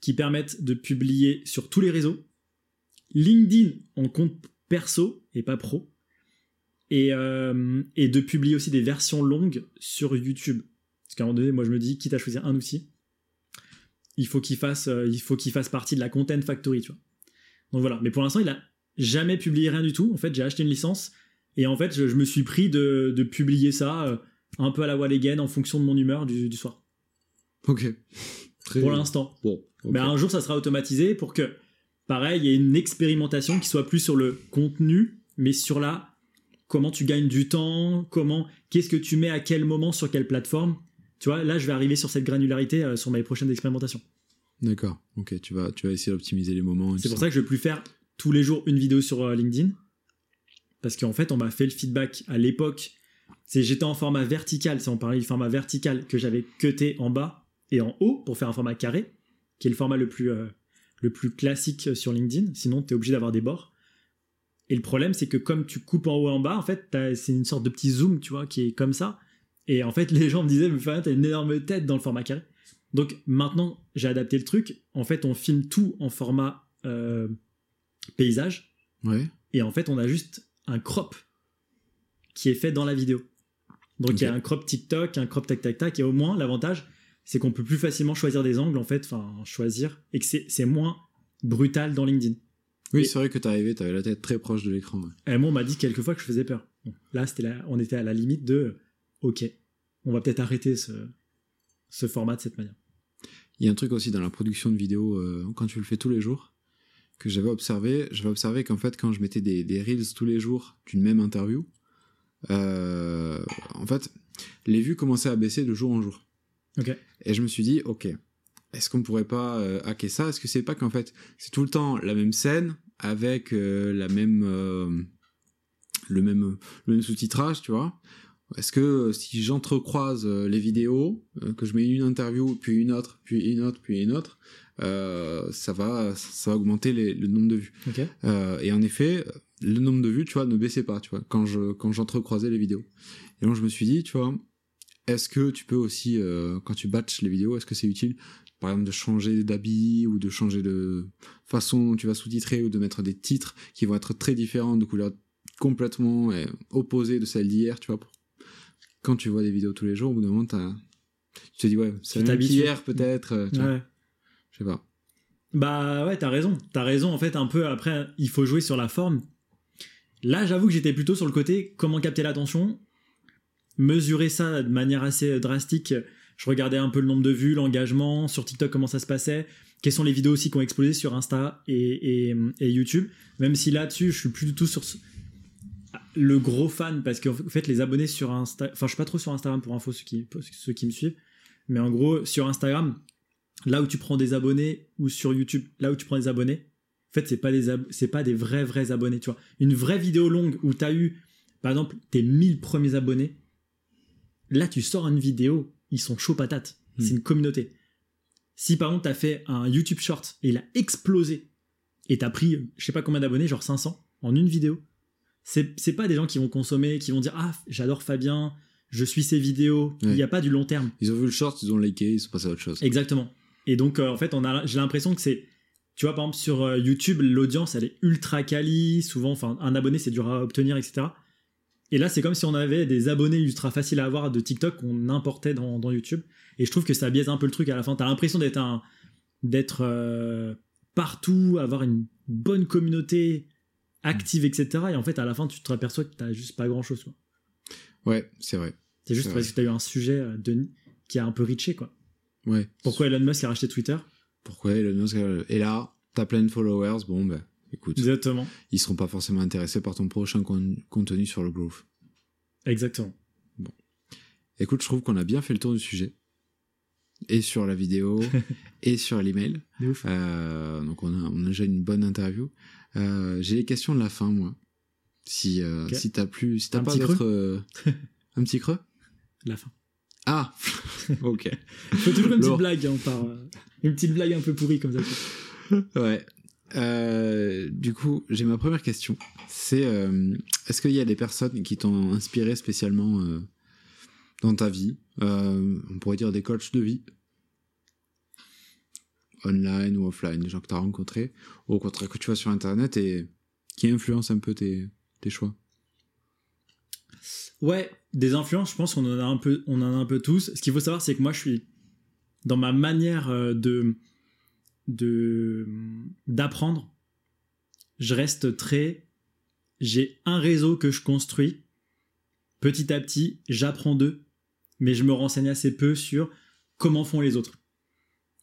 qui permettent de publier sur tous les réseaux. LinkedIn en compte perso et pas pro. Et, euh, et de publier aussi des versions longues sur YouTube. Parce qu'à un moment donné, moi je me dis, quitte à choisir un outil, il faut qu'il fasse, euh, il faut qu'il fasse partie de la Content Factory, tu vois. Donc voilà. Mais pour l'instant, il a jamais publié rien du tout. En fait, j'ai acheté une licence et en fait, je, je me suis pris de, de publier ça euh, un peu à la wall again en fonction de mon humeur du, du soir. Ok. Très Pour l'instant. Bon. Mais un jour, ça sera automatisé pour que, pareil, il y ait une expérimentation qui soit plus sur le contenu, mais sur la comment tu gagnes du temps, comment, qu'est-ce que tu mets à quel moment sur quelle plateforme. Tu vois, là, je vais arriver sur cette granularité euh, sur mes prochaines expérimentations. D'accord. Ok. Tu vas, tu vas essayer d'optimiser les moments. C'est pour ça que je vais plus faire tous les jours une vidéo sur euh, LinkedIn. Parce qu'en fait, on m'a fait le feedback à l'époque. C'est j'étais en format vertical, si on parlait du format vertical que j'avais cuté en bas et en haut pour faire un format carré, qui est le format le plus, euh, classique sur LinkedIn. Sinon, tu es obligé d'avoir des bords. Et le problème, c'est que comme tu coupes en haut et en bas, en fait, c'est une sorte de petit zoom, tu vois, qui est comme ça. Et en fait, (laughs) les gens me disaient, mais t'as une énorme tête dans le format carré. Donc maintenant, j'ai adapté le truc. En fait, on filme tout en format euh, paysage. Ouais. Et en fait, on a juste un crop qui est fait dans la vidéo. Donc il y a un crop TikTok, un crop tac tac tac. Et au moins, l'avantage, c'est qu'on peut plus facilement choisir des angles, en fait, enfin, choisir. Et que c'est moins brutal dans LinkedIn. Oui, c'est vrai que t'arrivais, t'avais la tête très proche de l'écran. Et moi, on m'a dit quelquefois que je faisais peur. là, c'était on était à la limite de, ok, on va peut-être arrêter ce, ce format de cette manière. Il y a un truc aussi dans la production de vidéos, euh, quand tu le fais tous les jours, que j'avais observé. J'avais observé qu'en fait, quand je mettais des, des, reels tous les jours d'une même interview, euh, en fait, les vues commençaient à baisser de jour en jour. Et je me suis dit, ok, est-ce qu'on pourrait pas euh, hacker ça? Est-ce que c'est pas qu'en fait, c'est tout le temps la même scène avec la même, le même, le même sous-titrage, tu vois? Est-ce que euh, si j'entrecroise euh, les vidéos, euh, que je mets une interview, puis une autre, puis une autre, puis une autre, ça va, ça va augmenter le nombre de vues. et en effet, le nombre de vues, tu vois, ne baissait pas, tu vois, quand je quand j'entrecroisais les vidéos. Et donc je me suis dit, tu vois, est-ce que tu peux aussi, quand tu batches les vidéos, est-ce que c'est utile, par exemple, de changer d'habit ou de changer de façon dont tu vas sous-titrer ou de mettre des titres qui vont être très différents, de couleurs complètement opposées de celles d'hier, tu vois, pour quand tu vois des vidéos tous les jours, au bout d'un moment, tu te dis, ouais, c'est hier peut-être. Euh, ouais. Je sais pas. Bah ouais, t'as raison. T'as raison, en fait, un peu après, il faut jouer sur la forme. Là, j'avoue que j'étais plutôt sur le côté comment capter l'attention, mesurer ça de manière assez drastique. Je regardais un peu le nombre de vues, l'engagement, sur TikTok, comment ça se passait, quelles sont les vidéos aussi qui ont explosé sur Insta et, YouTube. Même si là-dessus, je suis plus du tout sur, le gros fan parce qu'en fait les abonnés sur Instagram enfin je suis pas trop sur Instagram pour info ceux ceux qui me suivent mais en gros sur Instagram là où tu prends des abonnés ou sur YouTube là où tu prends des abonnés en fait c'est pas des c'est pas des vrais vrais abonnés tu vois une vraie vidéo longue où tu as eu par exemple tes 1000 premiers abonnés là tu sors une vidéo ils sont chauds patates hmm. c'est une communauté si par exemple tu as fait un YouTube short et il a explosé et t'as pris je sais pas combien d'abonnés genre 500 en une vidéo c'est pas des gens qui vont consommer, qui vont dire Ah, j'adore Fabien, je suis ses vidéos. Il n'y a pas du long terme. Ils ont vu le short, ils ont liké, ils sont passés à autre chose. Exactement. Et donc, euh, en fait, on a, j'ai l'impression que c'est. Tu vois, par exemple, sur euh, YouTube, l'audience, elle est ultra quali. Souvent, enfin, un abonné, c'est dur à obtenir, etc. Et là, c'est comme si on avait des abonnés ultra faciles à avoir de TikTok qu'on importait dans, YouTube. Et je trouve que ça biaise un peu le truc à la fin. T'as l'impression d'être un, d'être euh, partout, avoir une bonne communauté active, etc. Et en fait, à la fin, tu te aperçois que t'as juste pas grand chose, quoi. Ouais, c'est vrai. C'est juste parce que t'as eu un sujet de... qui a un peu riché, quoi. Ouais. Pourquoi Elon Musk a racheté Twitter? Pourquoi Elon Musk a... Et là, t'as plein de followers, bon, ben, écoute. Exactement. Ils seront pas forcément intéressés par ton prochain contenu sur le growth. Exactement. Bon. Écoute, je trouve qu'on a bien fait le tour du sujet. Et sur la vidéo, (laughs) et sur l'email. Euh, donc on a, on a déjà une bonne interview. Euh, j'ai les questions de la fin, moi. Si, euh, si t'as plus, si t'as pas d'autres, euh, (laughs) un petit creux? La fin. Ah, (laughs) ok. Je fais toujours une petite blague, hein, par, une petite blague un peu pourrie comme ça. ouais. du coup, j'ai ma première question. C'est, est-ce qu'il y a des personnes qui t'ont inspiré spécialement dans ta vie? On pourrait dire des coachs de vie online ou offline, les gens que tu as rencontrés, ou au contraire que tu vois sur Internet et qui influencent un peu tes, tes choix Ouais, des influences, je pense qu'on en a un peu, on en a un peu tous. Ce qu'il faut savoir, c'est que moi, je suis dans ma manière euh, de d'apprendre. Je reste très, j'ai un réseau que je construis. Petit à petit, j'apprends d'eux, mais je me renseigne assez peu sur comment font les autres.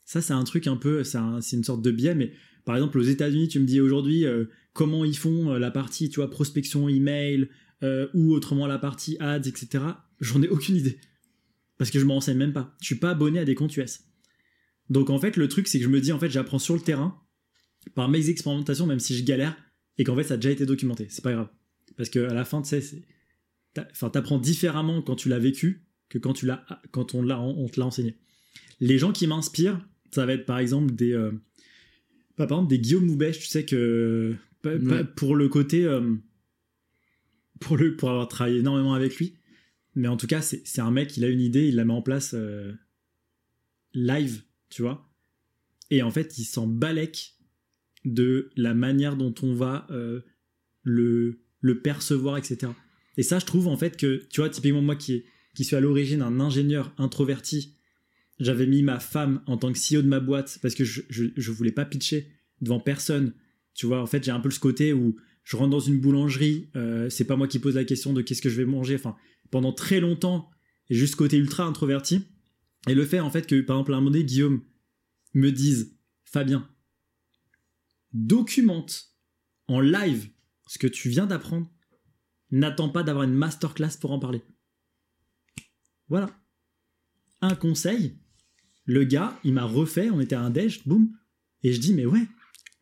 Ça, c'est un truc un peu, c'est une sorte de biais, mais par exemple, aux États-Unis, tu me dis aujourd'hui euh, comment ils font euh, la partie, tu vois, prospection email euh, ou autrement la partie ads, etc. J'en ai aucune idée. Parce que je m'en renseigne même pas. Je suis pas abonné à des comptes US. Donc en fait, le truc, c'est que je me dis, en fait, j'apprends sur le terrain, par mes expérimentations, même si je galère, et qu'en fait, ça a déjà été documenté. C'est pas grave. Parce que à la fin, tu sais, enfin, t'apprends différemment quand tu l'as vécu que quand tu l'as, quand on l'a, on te l'a enseigné. les gens qui m'inspirent, ça va être par exemple des. euh, pas par exemple des Guillaume Moubèche, tu sais que. Ouais. pour le côté. euh, pour, pour avoir travaillé énormément avec lui. Mais en tout cas, c'est un mec, il a une idée, il la met en place euh, live, tu vois. Et en fait, il s'en balèque de la manière dont on va euh, le, le percevoir, etc. Et ça, je trouve en fait que, tu vois, typiquement moi qui, qui suis à l'origine un ingénieur introverti, j'avais mis ma femme en tant que CEO de ma boîte parce que je, je, je voulais pas pitcher devant personne. Tu vois, en fait, j'ai un peu ce côté où je rentre dans une boulangerie, euh, c'est pas moi qui pose la question de qu'est-ce que je vais manger. Enfin, pendant très longtemps, juste côté ultra introverti. Et le fait, en fait, que par exemple, à un moment donné, Guillaume me dise Fabien, documente en live ce que tu viens d'apprendre. N'attends pas d'avoir une masterclass pour en parler. Voilà. Un conseil. Le gars, il m'a refait, on était à un déj, boum. Et je dis, mais ouais,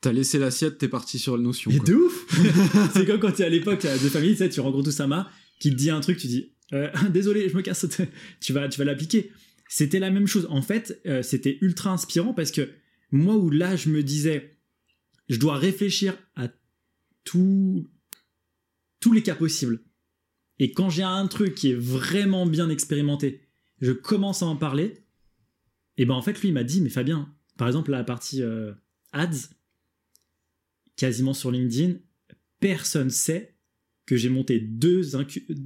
T'as laissé l'assiette, t'es parti sur la notion. quoi. de ouf (laughs) C'est comme quand t'es à l'époque euh, de famille, tu sais, tu rencontres Oussama, qui te dit un truc, tu dis euh, (laughs) désolé, je me casse, (laughs) tu vas, tu vas l'appliquer. C'était la même chose. En fait, euh, c'était ultra inspirant parce que moi où là je me disais, je dois réfléchir à tout, tous les cas possibles. Et quand j'ai un truc qui est vraiment bien expérimenté, je commence à en parler. Et ben en fait lui il m'a dit mais Fabien, par exemple la partie euh, ads, quasiment sur LinkedIn, personne sait que j'ai monté deux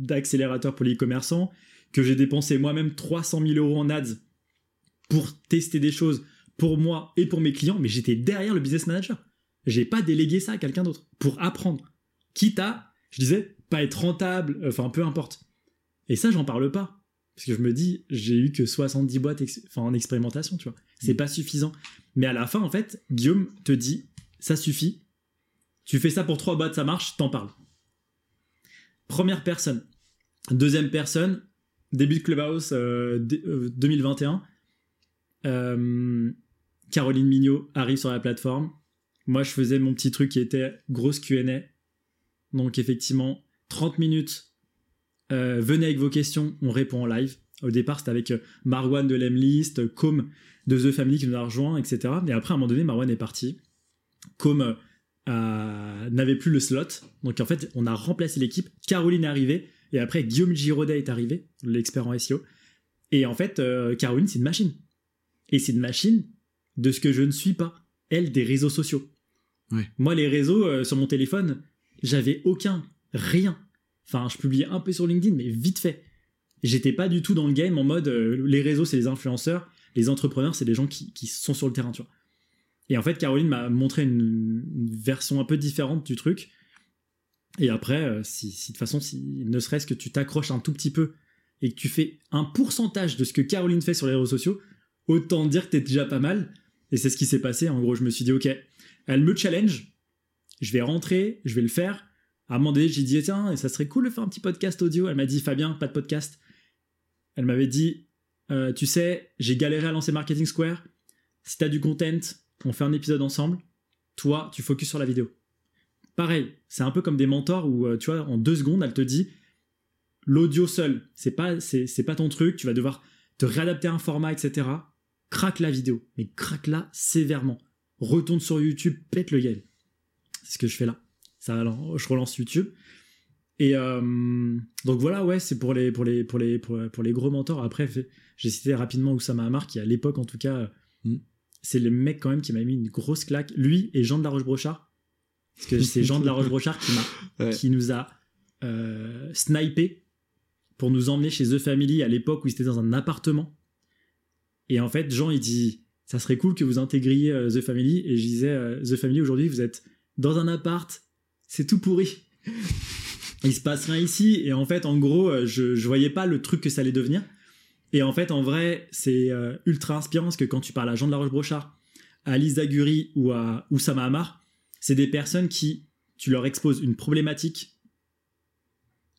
accélérateurs pour les e-commerçants, que j'ai dépensé moi-même 300 000 euros en ads pour tester des choses pour moi et pour mes clients, mais j'étais derrière le business manager. J'ai pas délégué ça à quelqu'un d'autre pour apprendre. Quitte à, je disais, pas être rentable, enfin peu importe. Et ça, j'en parle pas. Parce que je me dis, j'ai eu que 70 boîtes ex- en expérimentation, tu vois. C'est pas suffisant. Mais à la fin, en fait, Guillaume te dit, ça suffit. Tu fais ça pour trois boîtes, ça marche, t'en parles. Première personne. Deuxième personne, début de Clubhouse euh, dé- euh, 2021. Euh, Caroline Mignot arrive sur la plateforme. Moi, je faisais mon petit truc qui était grosse Q&A. Donc, effectivement, 30 minutes. Euh, venez avec vos questions, on répond en live. Au départ, c'était avec euh, Marwan de l'Emlist, Com de The Family qui nous a rejoint, etc. Et après, à un moment donné, Marwan est parti. Com euh, n'avait plus le slot. Donc, en fait, on a remplacé l'équipe. Caroline est arrivée. Et après, Guillaume Giraudet est arrivé, l'expert en SEO. Et en fait, euh, Caroline, c'est une machine. Et c'est une machine de ce que je ne suis pas. Elle, des réseaux sociaux. Ouais. Moi, les réseaux euh, sur mon téléphone, j'avais aucun, rien. Enfin, je publiais un peu sur LinkedIn, mais vite fait. J'étais pas du tout dans le game en mode les réseaux, c'est les influenceurs, les entrepreneurs, c'est les gens qui, qui sont sur le terrain, tu vois. Et en fait, Caroline m'a montré une, version un peu différente du truc. Et après, euh, si, de toute façon, ne serait-ce que tu t'accroches un tout petit peu et que tu fais un pourcentage de ce que Caroline fait sur les réseaux sociaux, autant dire que t'es déjà pas mal. Et c'est ce qui s'est passé. En gros, je me suis dit, ok, elle me challenge, je vais rentrer, je vais le faire. À un moment donné, j'ai dit, tiens, et ça serait cool de faire un petit podcast audio. Elle m'a dit, Fabien, pas de podcast. Elle m'avait dit, euh, tu sais, j'ai galéré à lancer Marketing Square. Si t'as du content, on fait un épisode ensemble. Toi, tu focuses sur la vidéo. Pareil, c'est un peu comme des mentors où, euh, tu vois, en deux secondes, elle te dit, l'audio seul, c'est pas, c'est, pas ton truc, tu vas devoir te réadapter à un format, etc. Craque la vidéo, mais craque-la sévèrement. Retourne sur YouTube, pète le game. C'est ce que je fais là. Ça, je relance YouTube. Et euh, donc voilà, ouais, c'est pour les, pour, les, pour, les, pour, les gros mentors. Après, j'ai cité rapidement Oussama Hamar, qui à l'époque, en tout cas, Mm. C'est le mec quand même qui m'a mis une grosse claque. Lui et Jean de la Roche-Brochard. Parce que c'est Jean de la Roche-Brochard qui, m'a, (laughs) Ouais. qui nous a euh, snipé pour nous emmener chez The Family à l'époque où ils étaient dans un appartement. Et en fait, Jean, il dit Ça serait cool que vous intégriez euh, The Family. Et je disais euh, The Family, aujourd'hui, vous êtes dans un appart, c'est tout pourri. (laughs) il se passe rien ici. Et en fait, en gros, euh, je, je voyais pas le truc que ça allait devenir. Et en fait, en vrai, c'est euh, ultra inspirant parce que quand tu parles à Jean de la Roche-Brochard, à Alice Daguri ou à Oussama Hamar, c'est des personnes qui, tu leur exposes une problématique,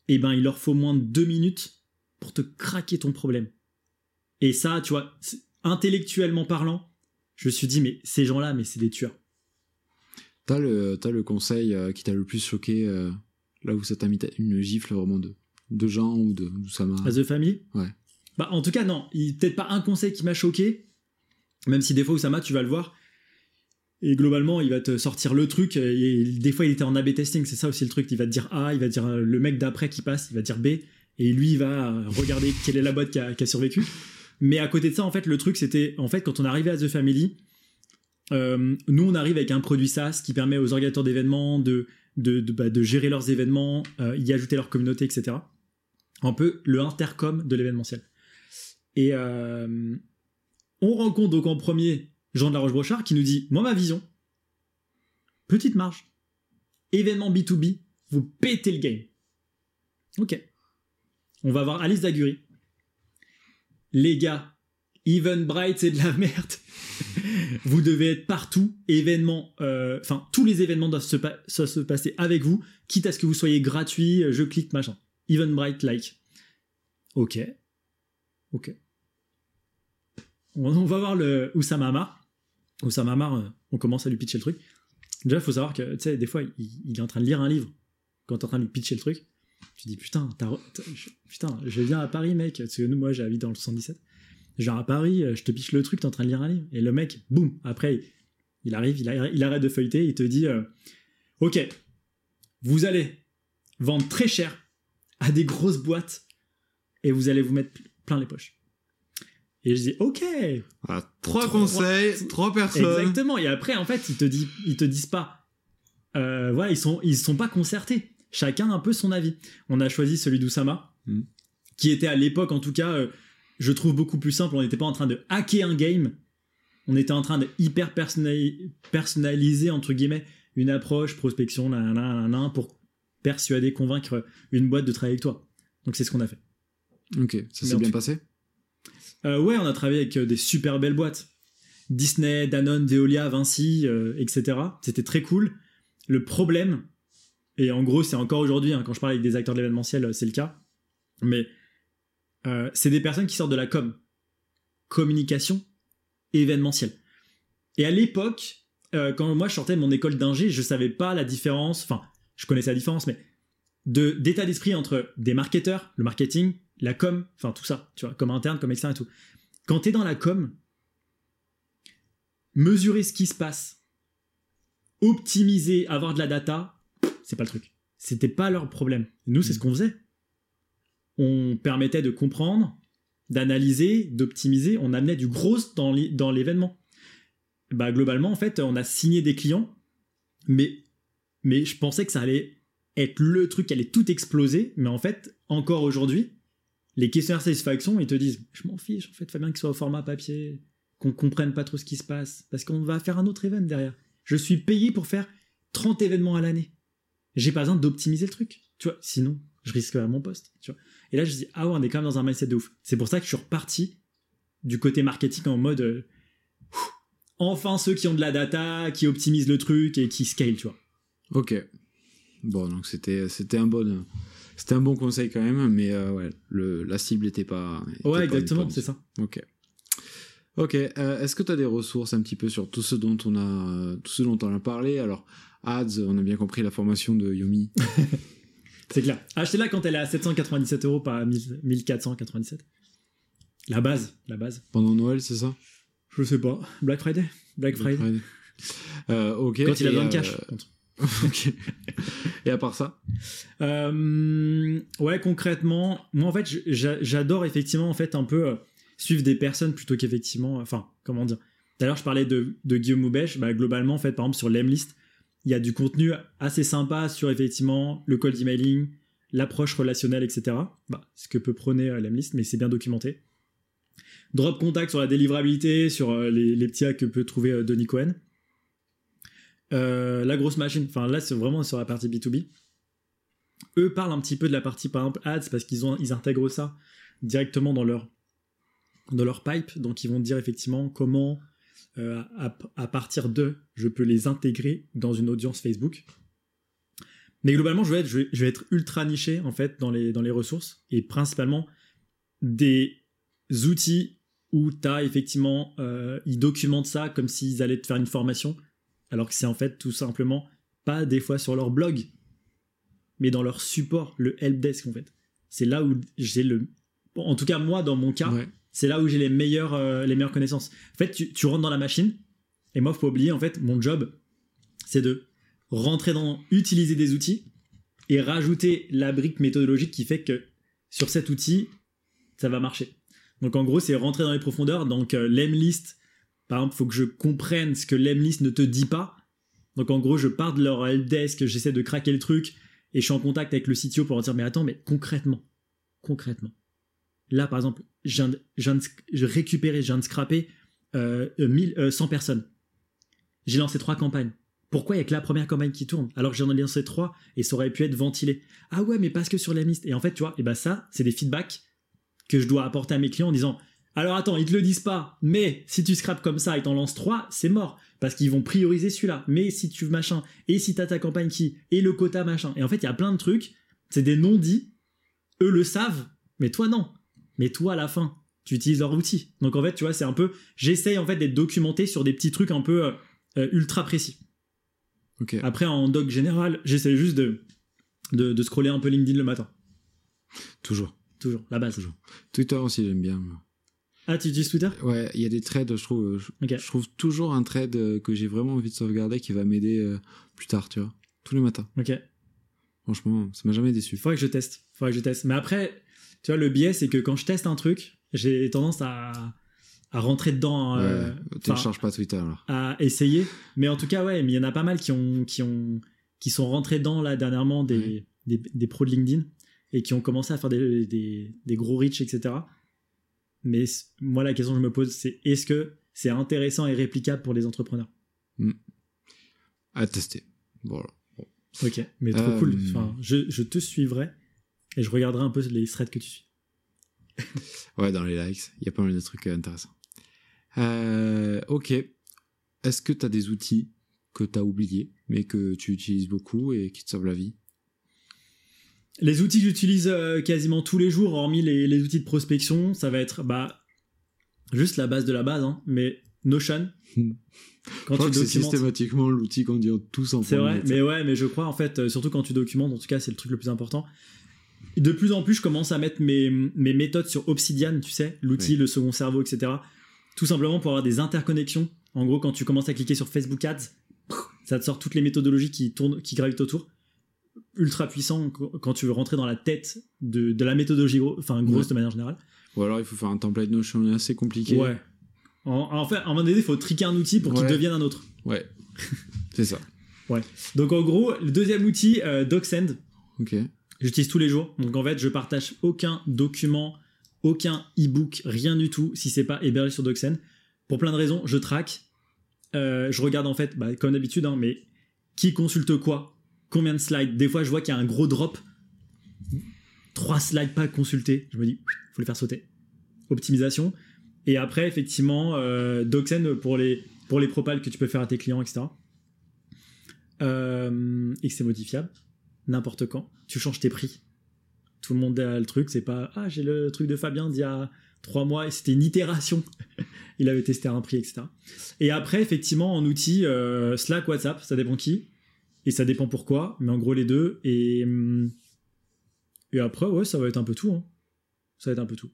et ben il leur faut moins de deux minutes pour te craquer ton problème. Et ça, tu vois, intellectuellement parlant, je me suis dit, mais ces gens-là, mais c'est des tueurs. T'as le, le conseil euh, qui t'a le plus choqué, euh, là où ça t'a mis une gifle vraiment de, de gens ou de d'Oussama À The Family? Ouais. Bah, en tout cas, non. Peut-être pas un conseil qui m'a choqué, Même si des fois, Oussama, tu vas le voir, et globalement, il va te sortir le truc. Et des fois, il était en A-B testing. C'est ça aussi le truc. Il va te dire A, il va dire le mec d'après qui passe, il va dire B. Et lui, il va regarder (laughs) quelle est la boîte qui a, survécu. Mais à côté de ça, en fait, le truc, c'était, en fait, quand on arrivait à The Family, euh, nous, on arrive avec un produit SaaS qui permet aux organisateurs d'événements de, bah, gérer leurs événements, euh, y ajouter leur communauté, etc. Un peu le intercom de l'événementiel. Et euh, on rencontre donc en premier Jean de la Roche-Brochard qui nous dit Moi, ma vision, petite marge, événement B2B, vous pétez le game. Ok. On va voir Alice Dagury. Les gars, Bright, c'est de la merde. (laughs) vous devez être partout, euh, enfin, tous les événements doivent se, se, passer avec vous, quitte à ce que vous soyez gratuit, je clique, machin. Bright, like. Ok. Ok. On, va voir le Oussama Amar. Oussama Amar, euh, on commence à lui pitcher le truc. Déjà, il faut savoir que, tu sais, des fois, il, est en train de lire un livre quand t'es en train de lui pitcher le truc. Tu dis, putain, putain, je viens à Paris, mec. Parce que nous, moi, j'habite dans le 77. Je viens à Paris, euh, je te pitch le truc, t'es en train de lire un livre. Et le mec, boum, après, il arrive, il, arrête de feuilleter, il te dit, euh, ok, vous allez vendre très cher à des grosses boîtes et vous allez vous mettre plein les poches. Et je dis ok. trois, conseils, trois personnes. Exactement. Et après, en fait, ils te disent, ils te disent pas. Euh, voilà, ils sont, ils sont pas concertés. Chacun a un peu son avis. On a choisi celui d'Oussama, hmm. qui était à l'époque, en tout cas, euh, je trouve beaucoup plus simple. On n'était pas en train de hacker un game. On était en train de hyper personnaliser entre guillemets une approche prospection, pour persuader, convaincre une boîte de travailler avec toi. Donc c'est ce qu'on a fait. Ok, ça s'est bien passé? Euh, ouais, on a travaillé avec euh, des super belles boîtes. Disney, Danone, Veolia, Vinci, euh, etc. C'était très cool. Le problème, et en gros c'est encore aujourd'hui, hein, quand je parle avec des acteurs de l'événementiel, c'est le cas, mais c'est des personnes qui sortent de la com. Communication événementielle. Et à l'époque, quand moi je sortais de mon école d'ingé, je savais pas la différence, enfin, je connaissais la différence, mais de d'état d'esprit entre des marketeurs, le marketing, la com, enfin tout ça, tu vois, comme interne, comme externe et tout. Quand tu es dans la com, mesurer ce qui se passe, optimiser, avoir de la data, c'est pas le truc. C'était pas leur problème. Nous, c'est ce mm. qu'on faisait. On permettait de comprendre, d'analyser, d'optimiser, on amenait du gros dans l'événement. Bah globalement, en fait, on a signé des clients, mais, mais je pensais que ça allait être le truc qui allait tout exploser, mais en fait, encore aujourd'hui, les questionnaires satisfaction, ils te disent Je m'en fiche, en fait, bien qu'il soit au format papier, qu'on comprenne pas trop ce qui se passe, parce qu'on va faire un autre événement derrière. Je suis payé pour faire 30 événements à l'année. J'ai pas besoin d'optimiser le truc, tu vois, sinon, je risque mon poste, tu vois. Et là, je dis Ah ouais, on est quand même dans un mindset de ouf. C'est pour ça que je suis reparti du côté marketing en mode euh, Enfin, ceux qui ont de la data, qui optimisent le truc et qui scale, tu vois. Ok. Bon, donc c'était, c'était un bon c'était un bon conseil quand même, mais euh, ouais, le, la cible n'était pas. ouais, exactement, c'est ça. Ok. Ok. Euh, est-ce que tu as des ressources un petit peu sur tout ce dont on a, tout ce dont on a parlé? Alors, ads, on a bien compris la formation de Yomi. (laughs) c'est clair. Achetez-la quand elle est à 797 euros, pas à 1497. La base, la base. Pendant Noël, c'est ça? Je sais pas. Black Friday? Black, Friday. Euh, ok. Quand il a besoin de cash. (laughs) Et à part ça euh, Ouais, concrètement, moi en fait, j'adore effectivement en fait un peu euh, suivre des personnes plutôt qu'effectivement, enfin, comment dire. D'ailleurs, je parlais de, Guillaume Moubèche, bah, globalement, en fait, par exemple, sur l'Emlist, il y a du contenu assez sympa sur effectivement le cold emailing, l'approche relationnelle, etc. Bah, ce que peut prôner euh, l'Emlist, mais c'est bien documenté. Drop contact sur la délivrabilité, sur les, les petits hacks que peut trouver Denis Cohen. Euh, la grosse machine, enfin là c'est vraiment sur la partie B2B. Eux parlent un petit peu de la partie par exemple ads parce qu'ils ils intègrent ça directement dans leur dans leur pipe, donc ils vont dire effectivement comment euh, à, partir de je peux les intégrer dans une audience Facebook. Mais globalement je vais être, je vais, être ultra niché en fait dans les, dans les ressources et principalement des outils où tu as effectivement, euh, ils documentent ça comme s'ils allaient te faire une formation alors que c'est en fait tout simplement pas des fois sur leur blog, mais dans leur support, le helpdesk en fait. C'est là où j'ai le. en tout cas, moi, dans mon cas, c'est là où j'ai les meilleures, euh, les meilleures connaissances. En fait, tu, tu rentres dans la machine, et moi, faut pas oublier, en fait, mon job, c'est de rentrer dans, utiliser des outils et rajouter la brique méthodologique qui fait que sur cet outil, ça va marcher. Donc en gros, c'est rentrer dans les profondeurs. Donc euh, l'emlist, par exemple, faut que je comprenne ce que l'emlist ne te dit pas. Donc en gros, je pars de leur helpdesk, j'essaie de craquer le truc et je suis en contact avec le CTO pour leur dire mais attends, mais concrètement, concrètement. Là, par exemple, je récupérais, je viens de scraper euh, euh, 1000, euh, 100 personnes. J'ai lancé trois campagnes. Pourquoi il y a que la première campagne qui tourne? Alors que j'en ai lancé trois et ça aurait pu être ventilé Ah ouais, mais parce que sur la liste. Et en fait, tu vois, et ben ça, c'est des feedbacks que je dois apporter à mes clients en disant alors attends, ils te le disent pas, mais si tu scrapes comme ça et t'en lances trois, c'est mort. Parce qu'ils vont prioriser celui-là. Mais si tu machin, et si t'as ta campagne qui, et le quota machin. Et en fait, il y a plein de trucs, c'est des non-dits, eux le savent, mais toi non. Mais toi, à la fin, tu utilises leur outil. Donc en fait, tu vois, c'est un peu, j'essaye en fait d'être documenté sur des petits trucs un peu euh, euh, ultra précis. Ok. Après, en doc général, j'essaie juste de, de, de scroller un peu LinkedIn le matin. Toujours. Toujours, la base. Toujours. Twitter aussi, j'aime bien. Ah, tu utilises Twitter? Ouais, il y a des trades, je trouve. Je, Ok. je trouve toujours un trade euh, que j'ai vraiment envie de sauvegarder qui va m'aider euh, plus tard, tu vois. Tous les matins. Ok. Franchement, ça m'a jamais déçu. Faudrait que je teste. Faudrait que je teste. Mais après, tu vois, le biais, c'est que quand je teste un truc, j'ai tendance à, à rentrer dedans, euh, ouais, télécharge pas Twitter alors. à essayer. Mais en tout cas, ouais, mais il y en a pas mal qui ont, qui ont, qui sont rentrés dedans là dernièrement des, Ouais. des, des pros de LinkedIn et qui ont commencé à faire des, des, des gros reach, etc. Mais moi, la question que je me pose, c'est est-ce que c'est intéressant et réplicable pour les entrepreneurs? À tester. Voilà. Ok, mais trop Euh, cool. Enfin, je, je te suivrai et je regarderai un peu les threads que tu suis. (laughs) Ouais, dans les likes, il y a pas mal de trucs euh, intéressants. Euh, ok. Est-ce que tu as des outils que tu as oubliés, mais que tu utilises beaucoup et qui te sauvent la vie? Les outils que j'utilise euh, quasiment tous les jours, hormis les, les outils de prospection, ça va être bah, juste la base de la base, hein, mais Notion. (laughs) Quand je crois tu que c'est systématiquement l'outil qu'on dit tous en C'est vrai, mais ouais, mais je crois en fait, euh, surtout quand tu documentes, en tout cas, c'est le truc le plus important. De plus en plus, je commence à mettre mes, mes méthodes sur Obsidian, tu sais, l'outil, Oui. le second cerveau, etc. Tout simplement pour avoir des interconnexions. En gros, quand tu commences à cliquer sur Facebook Ads, ça te sort toutes les méthodologies qui tournent, qui gravitent autour. Ultra puissant qu- quand tu veux rentrer dans la tête de, de la méthodologie, gros- enfin grosse Ouais. de manière générale. Ou alors il faut faire un template Notion assez compliqué. Ouais. En, en fait, à un moment donné, il faut triquer un outil pour qu'il Ouais. devienne un autre. Ouais. (laughs) c'est ça. Donc en gros, le deuxième outil, euh, DocSend, Ok. J'utilise tous les jours. Donc en fait, je partage aucun document, aucun e-book, rien du tout si c'est pas hébergé sur DocSend. Pour plein de raisons, je traque. Euh, je regarde en fait, bah, comme d'habitude, hein, mais qui consulte quoi, combien de slides? Des fois, je vois qu'il y a un gros drop. Trois slides pas consultés. Je me dis, faut les faire sauter. Optimisation. Et après, effectivement, euh, DocSend pour les, pour les propals que tu peux faire à tes clients, etc. Euh, et que c'est modifiable n'importe quand. Tu changes tes prix. Tout le monde a le truc, c'est pas ah j'ai le truc de Fabien d'il y a trois mois et c'était une itération. (laughs) Il avait testé un prix, etc. Et après effectivement en outil euh, Slack, WhatsApp, ça dépend qui et ça dépend pourquoi, mais en gros les deux et hum, et après ouais ça va être un peu tout. hein. Ça va être un peu tout.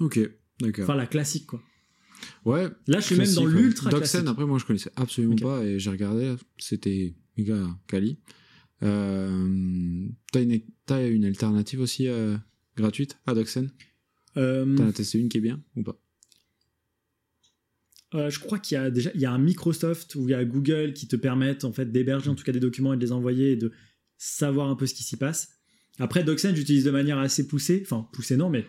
Ok. D'accord. Enfin la classique quoi. ouais. Là je suis même dans ouais. l'ultra classique. après, moi, je connaissais absolument pas et j'ai regardé, c'était méga quali. Euh, t'as une, une alternative aussi euh, gratuite à DocSend Euh, T'en as testé une qui est bien ou pas? Euh, je crois qu'il y a déjà il y a un Microsoft ou il y a Google qui te permettent en fait d'héberger en tout cas des documents et de les envoyer et de savoir un peu ce qui s'y passe. Après DocSend j'utilise de manière assez poussée, enfin poussée non mais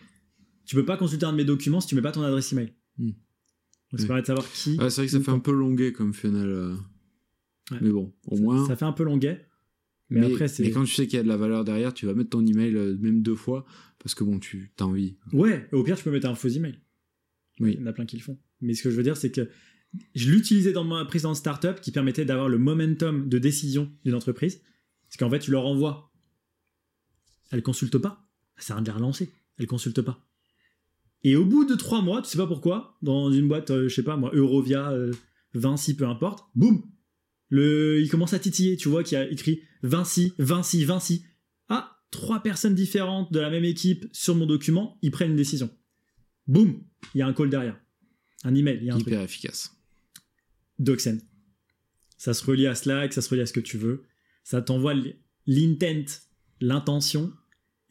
tu peux pas consulter un de mes documents si tu mets pas ton adresse email. Hmm. Donc ça Oui. permet de savoir qui. Ah, C'est vrai que ça fait un peu longué comme euh. Ouais. Mais bon, au moins. Ça fait un peu longuet. Mais, mais, après c'est mais quand tu sais qu'il y a de la valeur derrière, tu vas mettre ton email euh, même deux fois parce que bon, tu as envie. ouais au pire tu peux mettre un faux email. Oui. Il y en a plein qui le font. Mais ce que je veux dire c'est que je l'utilisais dans ma précédente startup qui permettait d'avoir le momentum de décision d'une entreprise. Parce qu'en fait, tu leur envoies. Elle consulte pas. Ça à rien de les relancer. Elle consulte pas. Et au bout de trois mois, tu sais pas pourquoi, dans une boîte, euh, je sais pas moi, Eurovia, euh, Vinci, peu importe, boum le, Il commence à titiller. Tu vois qu'il y a écrit Vinci, Vinci, Vinci. Ah, trois personnes différentes de la même équipe sur mon document, ils prennent une décision. boum, il y a un call derrière. Un email, il y a un Hyper truc. efficace. DocSend. Ça se relie à Slack, ça se relie à ce que tu veux. Ça t'envoie l'intent, l'intention,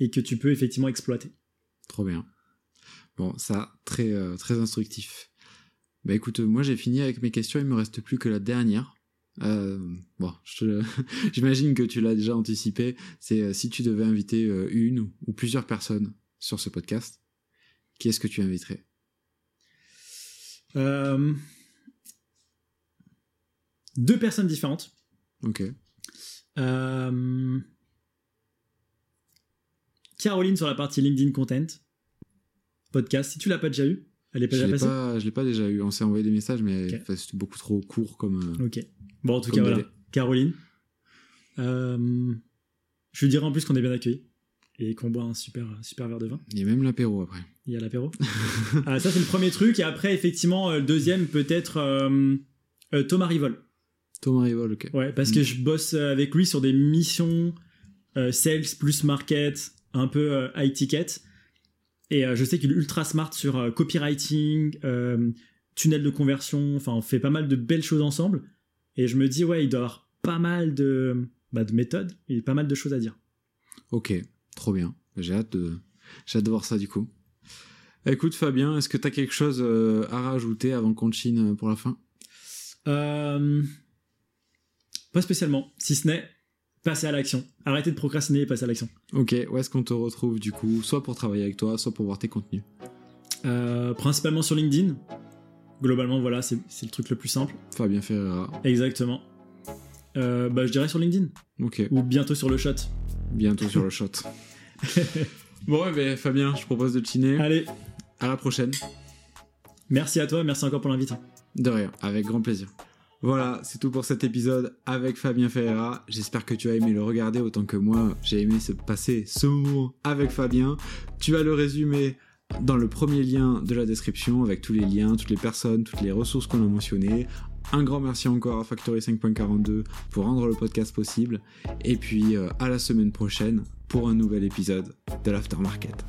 et que tu peux effectivement exploiter. Trop bien. Bon, ça, très, euh, très instructif. Bah écoute, moi j'ai fini avec mes questions, il me reste plus que la dernière. Euh, bon, (laughs) j'imagine que tu l'as déjà anticipé. C'est euh, si tu devais inviter une ou plusieurs personnes sur ce podcast, qui est-ce que tu inviterais? Euh, Deux personnes différentes. Ok. Euh, Caroline sur la partie LinkedIn Content. Podcast. Si tu l'as pas déjà eu, elle est pas Je déjà passée pas, je l'ai pas déjà eu. On s'est envoyé des messages, mais enfin, c'était beaucoup trop court comme. euh, Ok. Bon, en tout cas, voilà. Caroline. Euh, je lui dirais en plus qu'on est bien accueillis et qu'on boit un super, super verre de vin. Il y a même l'apéro après. Il y a l'apéro. (laughs) Ah, ça, c'est le premier truc. Et après, effectivement, euh, le deuxième, peut-être euh, euh, Thomas Rivol. Thomas Rivol, ok. Ouais, parce Mm. que je bosse euh, avec lui sur des missions euh, sales plus market, un peu high ticket. Et je sais qu'il est ultra smart sur copywriting, tunnel de conversion. Enfin, on fait pas mal de belles choses ensemble. Et je me dis, ouais, il doit avoir pas mal de, bah, de méthodes et pas mal de choses à dire. Ok, trop bien. J'ai hâte de, j'ai hâte de voir ça du coup. Écoute Fabien, est-ce que tu as quelque chose euh, à rajouter avant qu'on chine pour la fin? Euh, pas spécialement, si ce n'est passer à l'action. Arrêtez de procrastiner et passer à l'action. Ok, où est-ce qu'on te retrouve du coup? Soit pour travailler avec toi, soit pour voir tes contenus. Euh, principalement sur LinkedIn. Globalement, voilà, c'est c'est le truc le plus simple. Fabien Ferreira. Exactement. Euh, bah, je dirais sur LinkedIn. Ok, Ou bientôt sur le shot. Bientôt sur le shot. (laughs) bon, ouais, ben, Fabien, je propose de chiner. Allez, À la prochaine. merci à toi, merci encore pour l'invite. De rien, avec grand plaisir. Voilà, c'est tout pour cet épisode avec Fabien Ferreira. J'espère que tu as aimé le regarder autant que moi. J'ai aimé se passer ce moment avec Fabien. Tu as le résumé dans le premier lien de la description avec tous les liens, toutes les personnes, toutes les ressources qu'on a mentionnées. Un grand merci encore à Factory 5.42 pour rendre le podcast possible. Et puis euh, à la semaine prochaine pour un nouvel épisode de l'Aftermarket.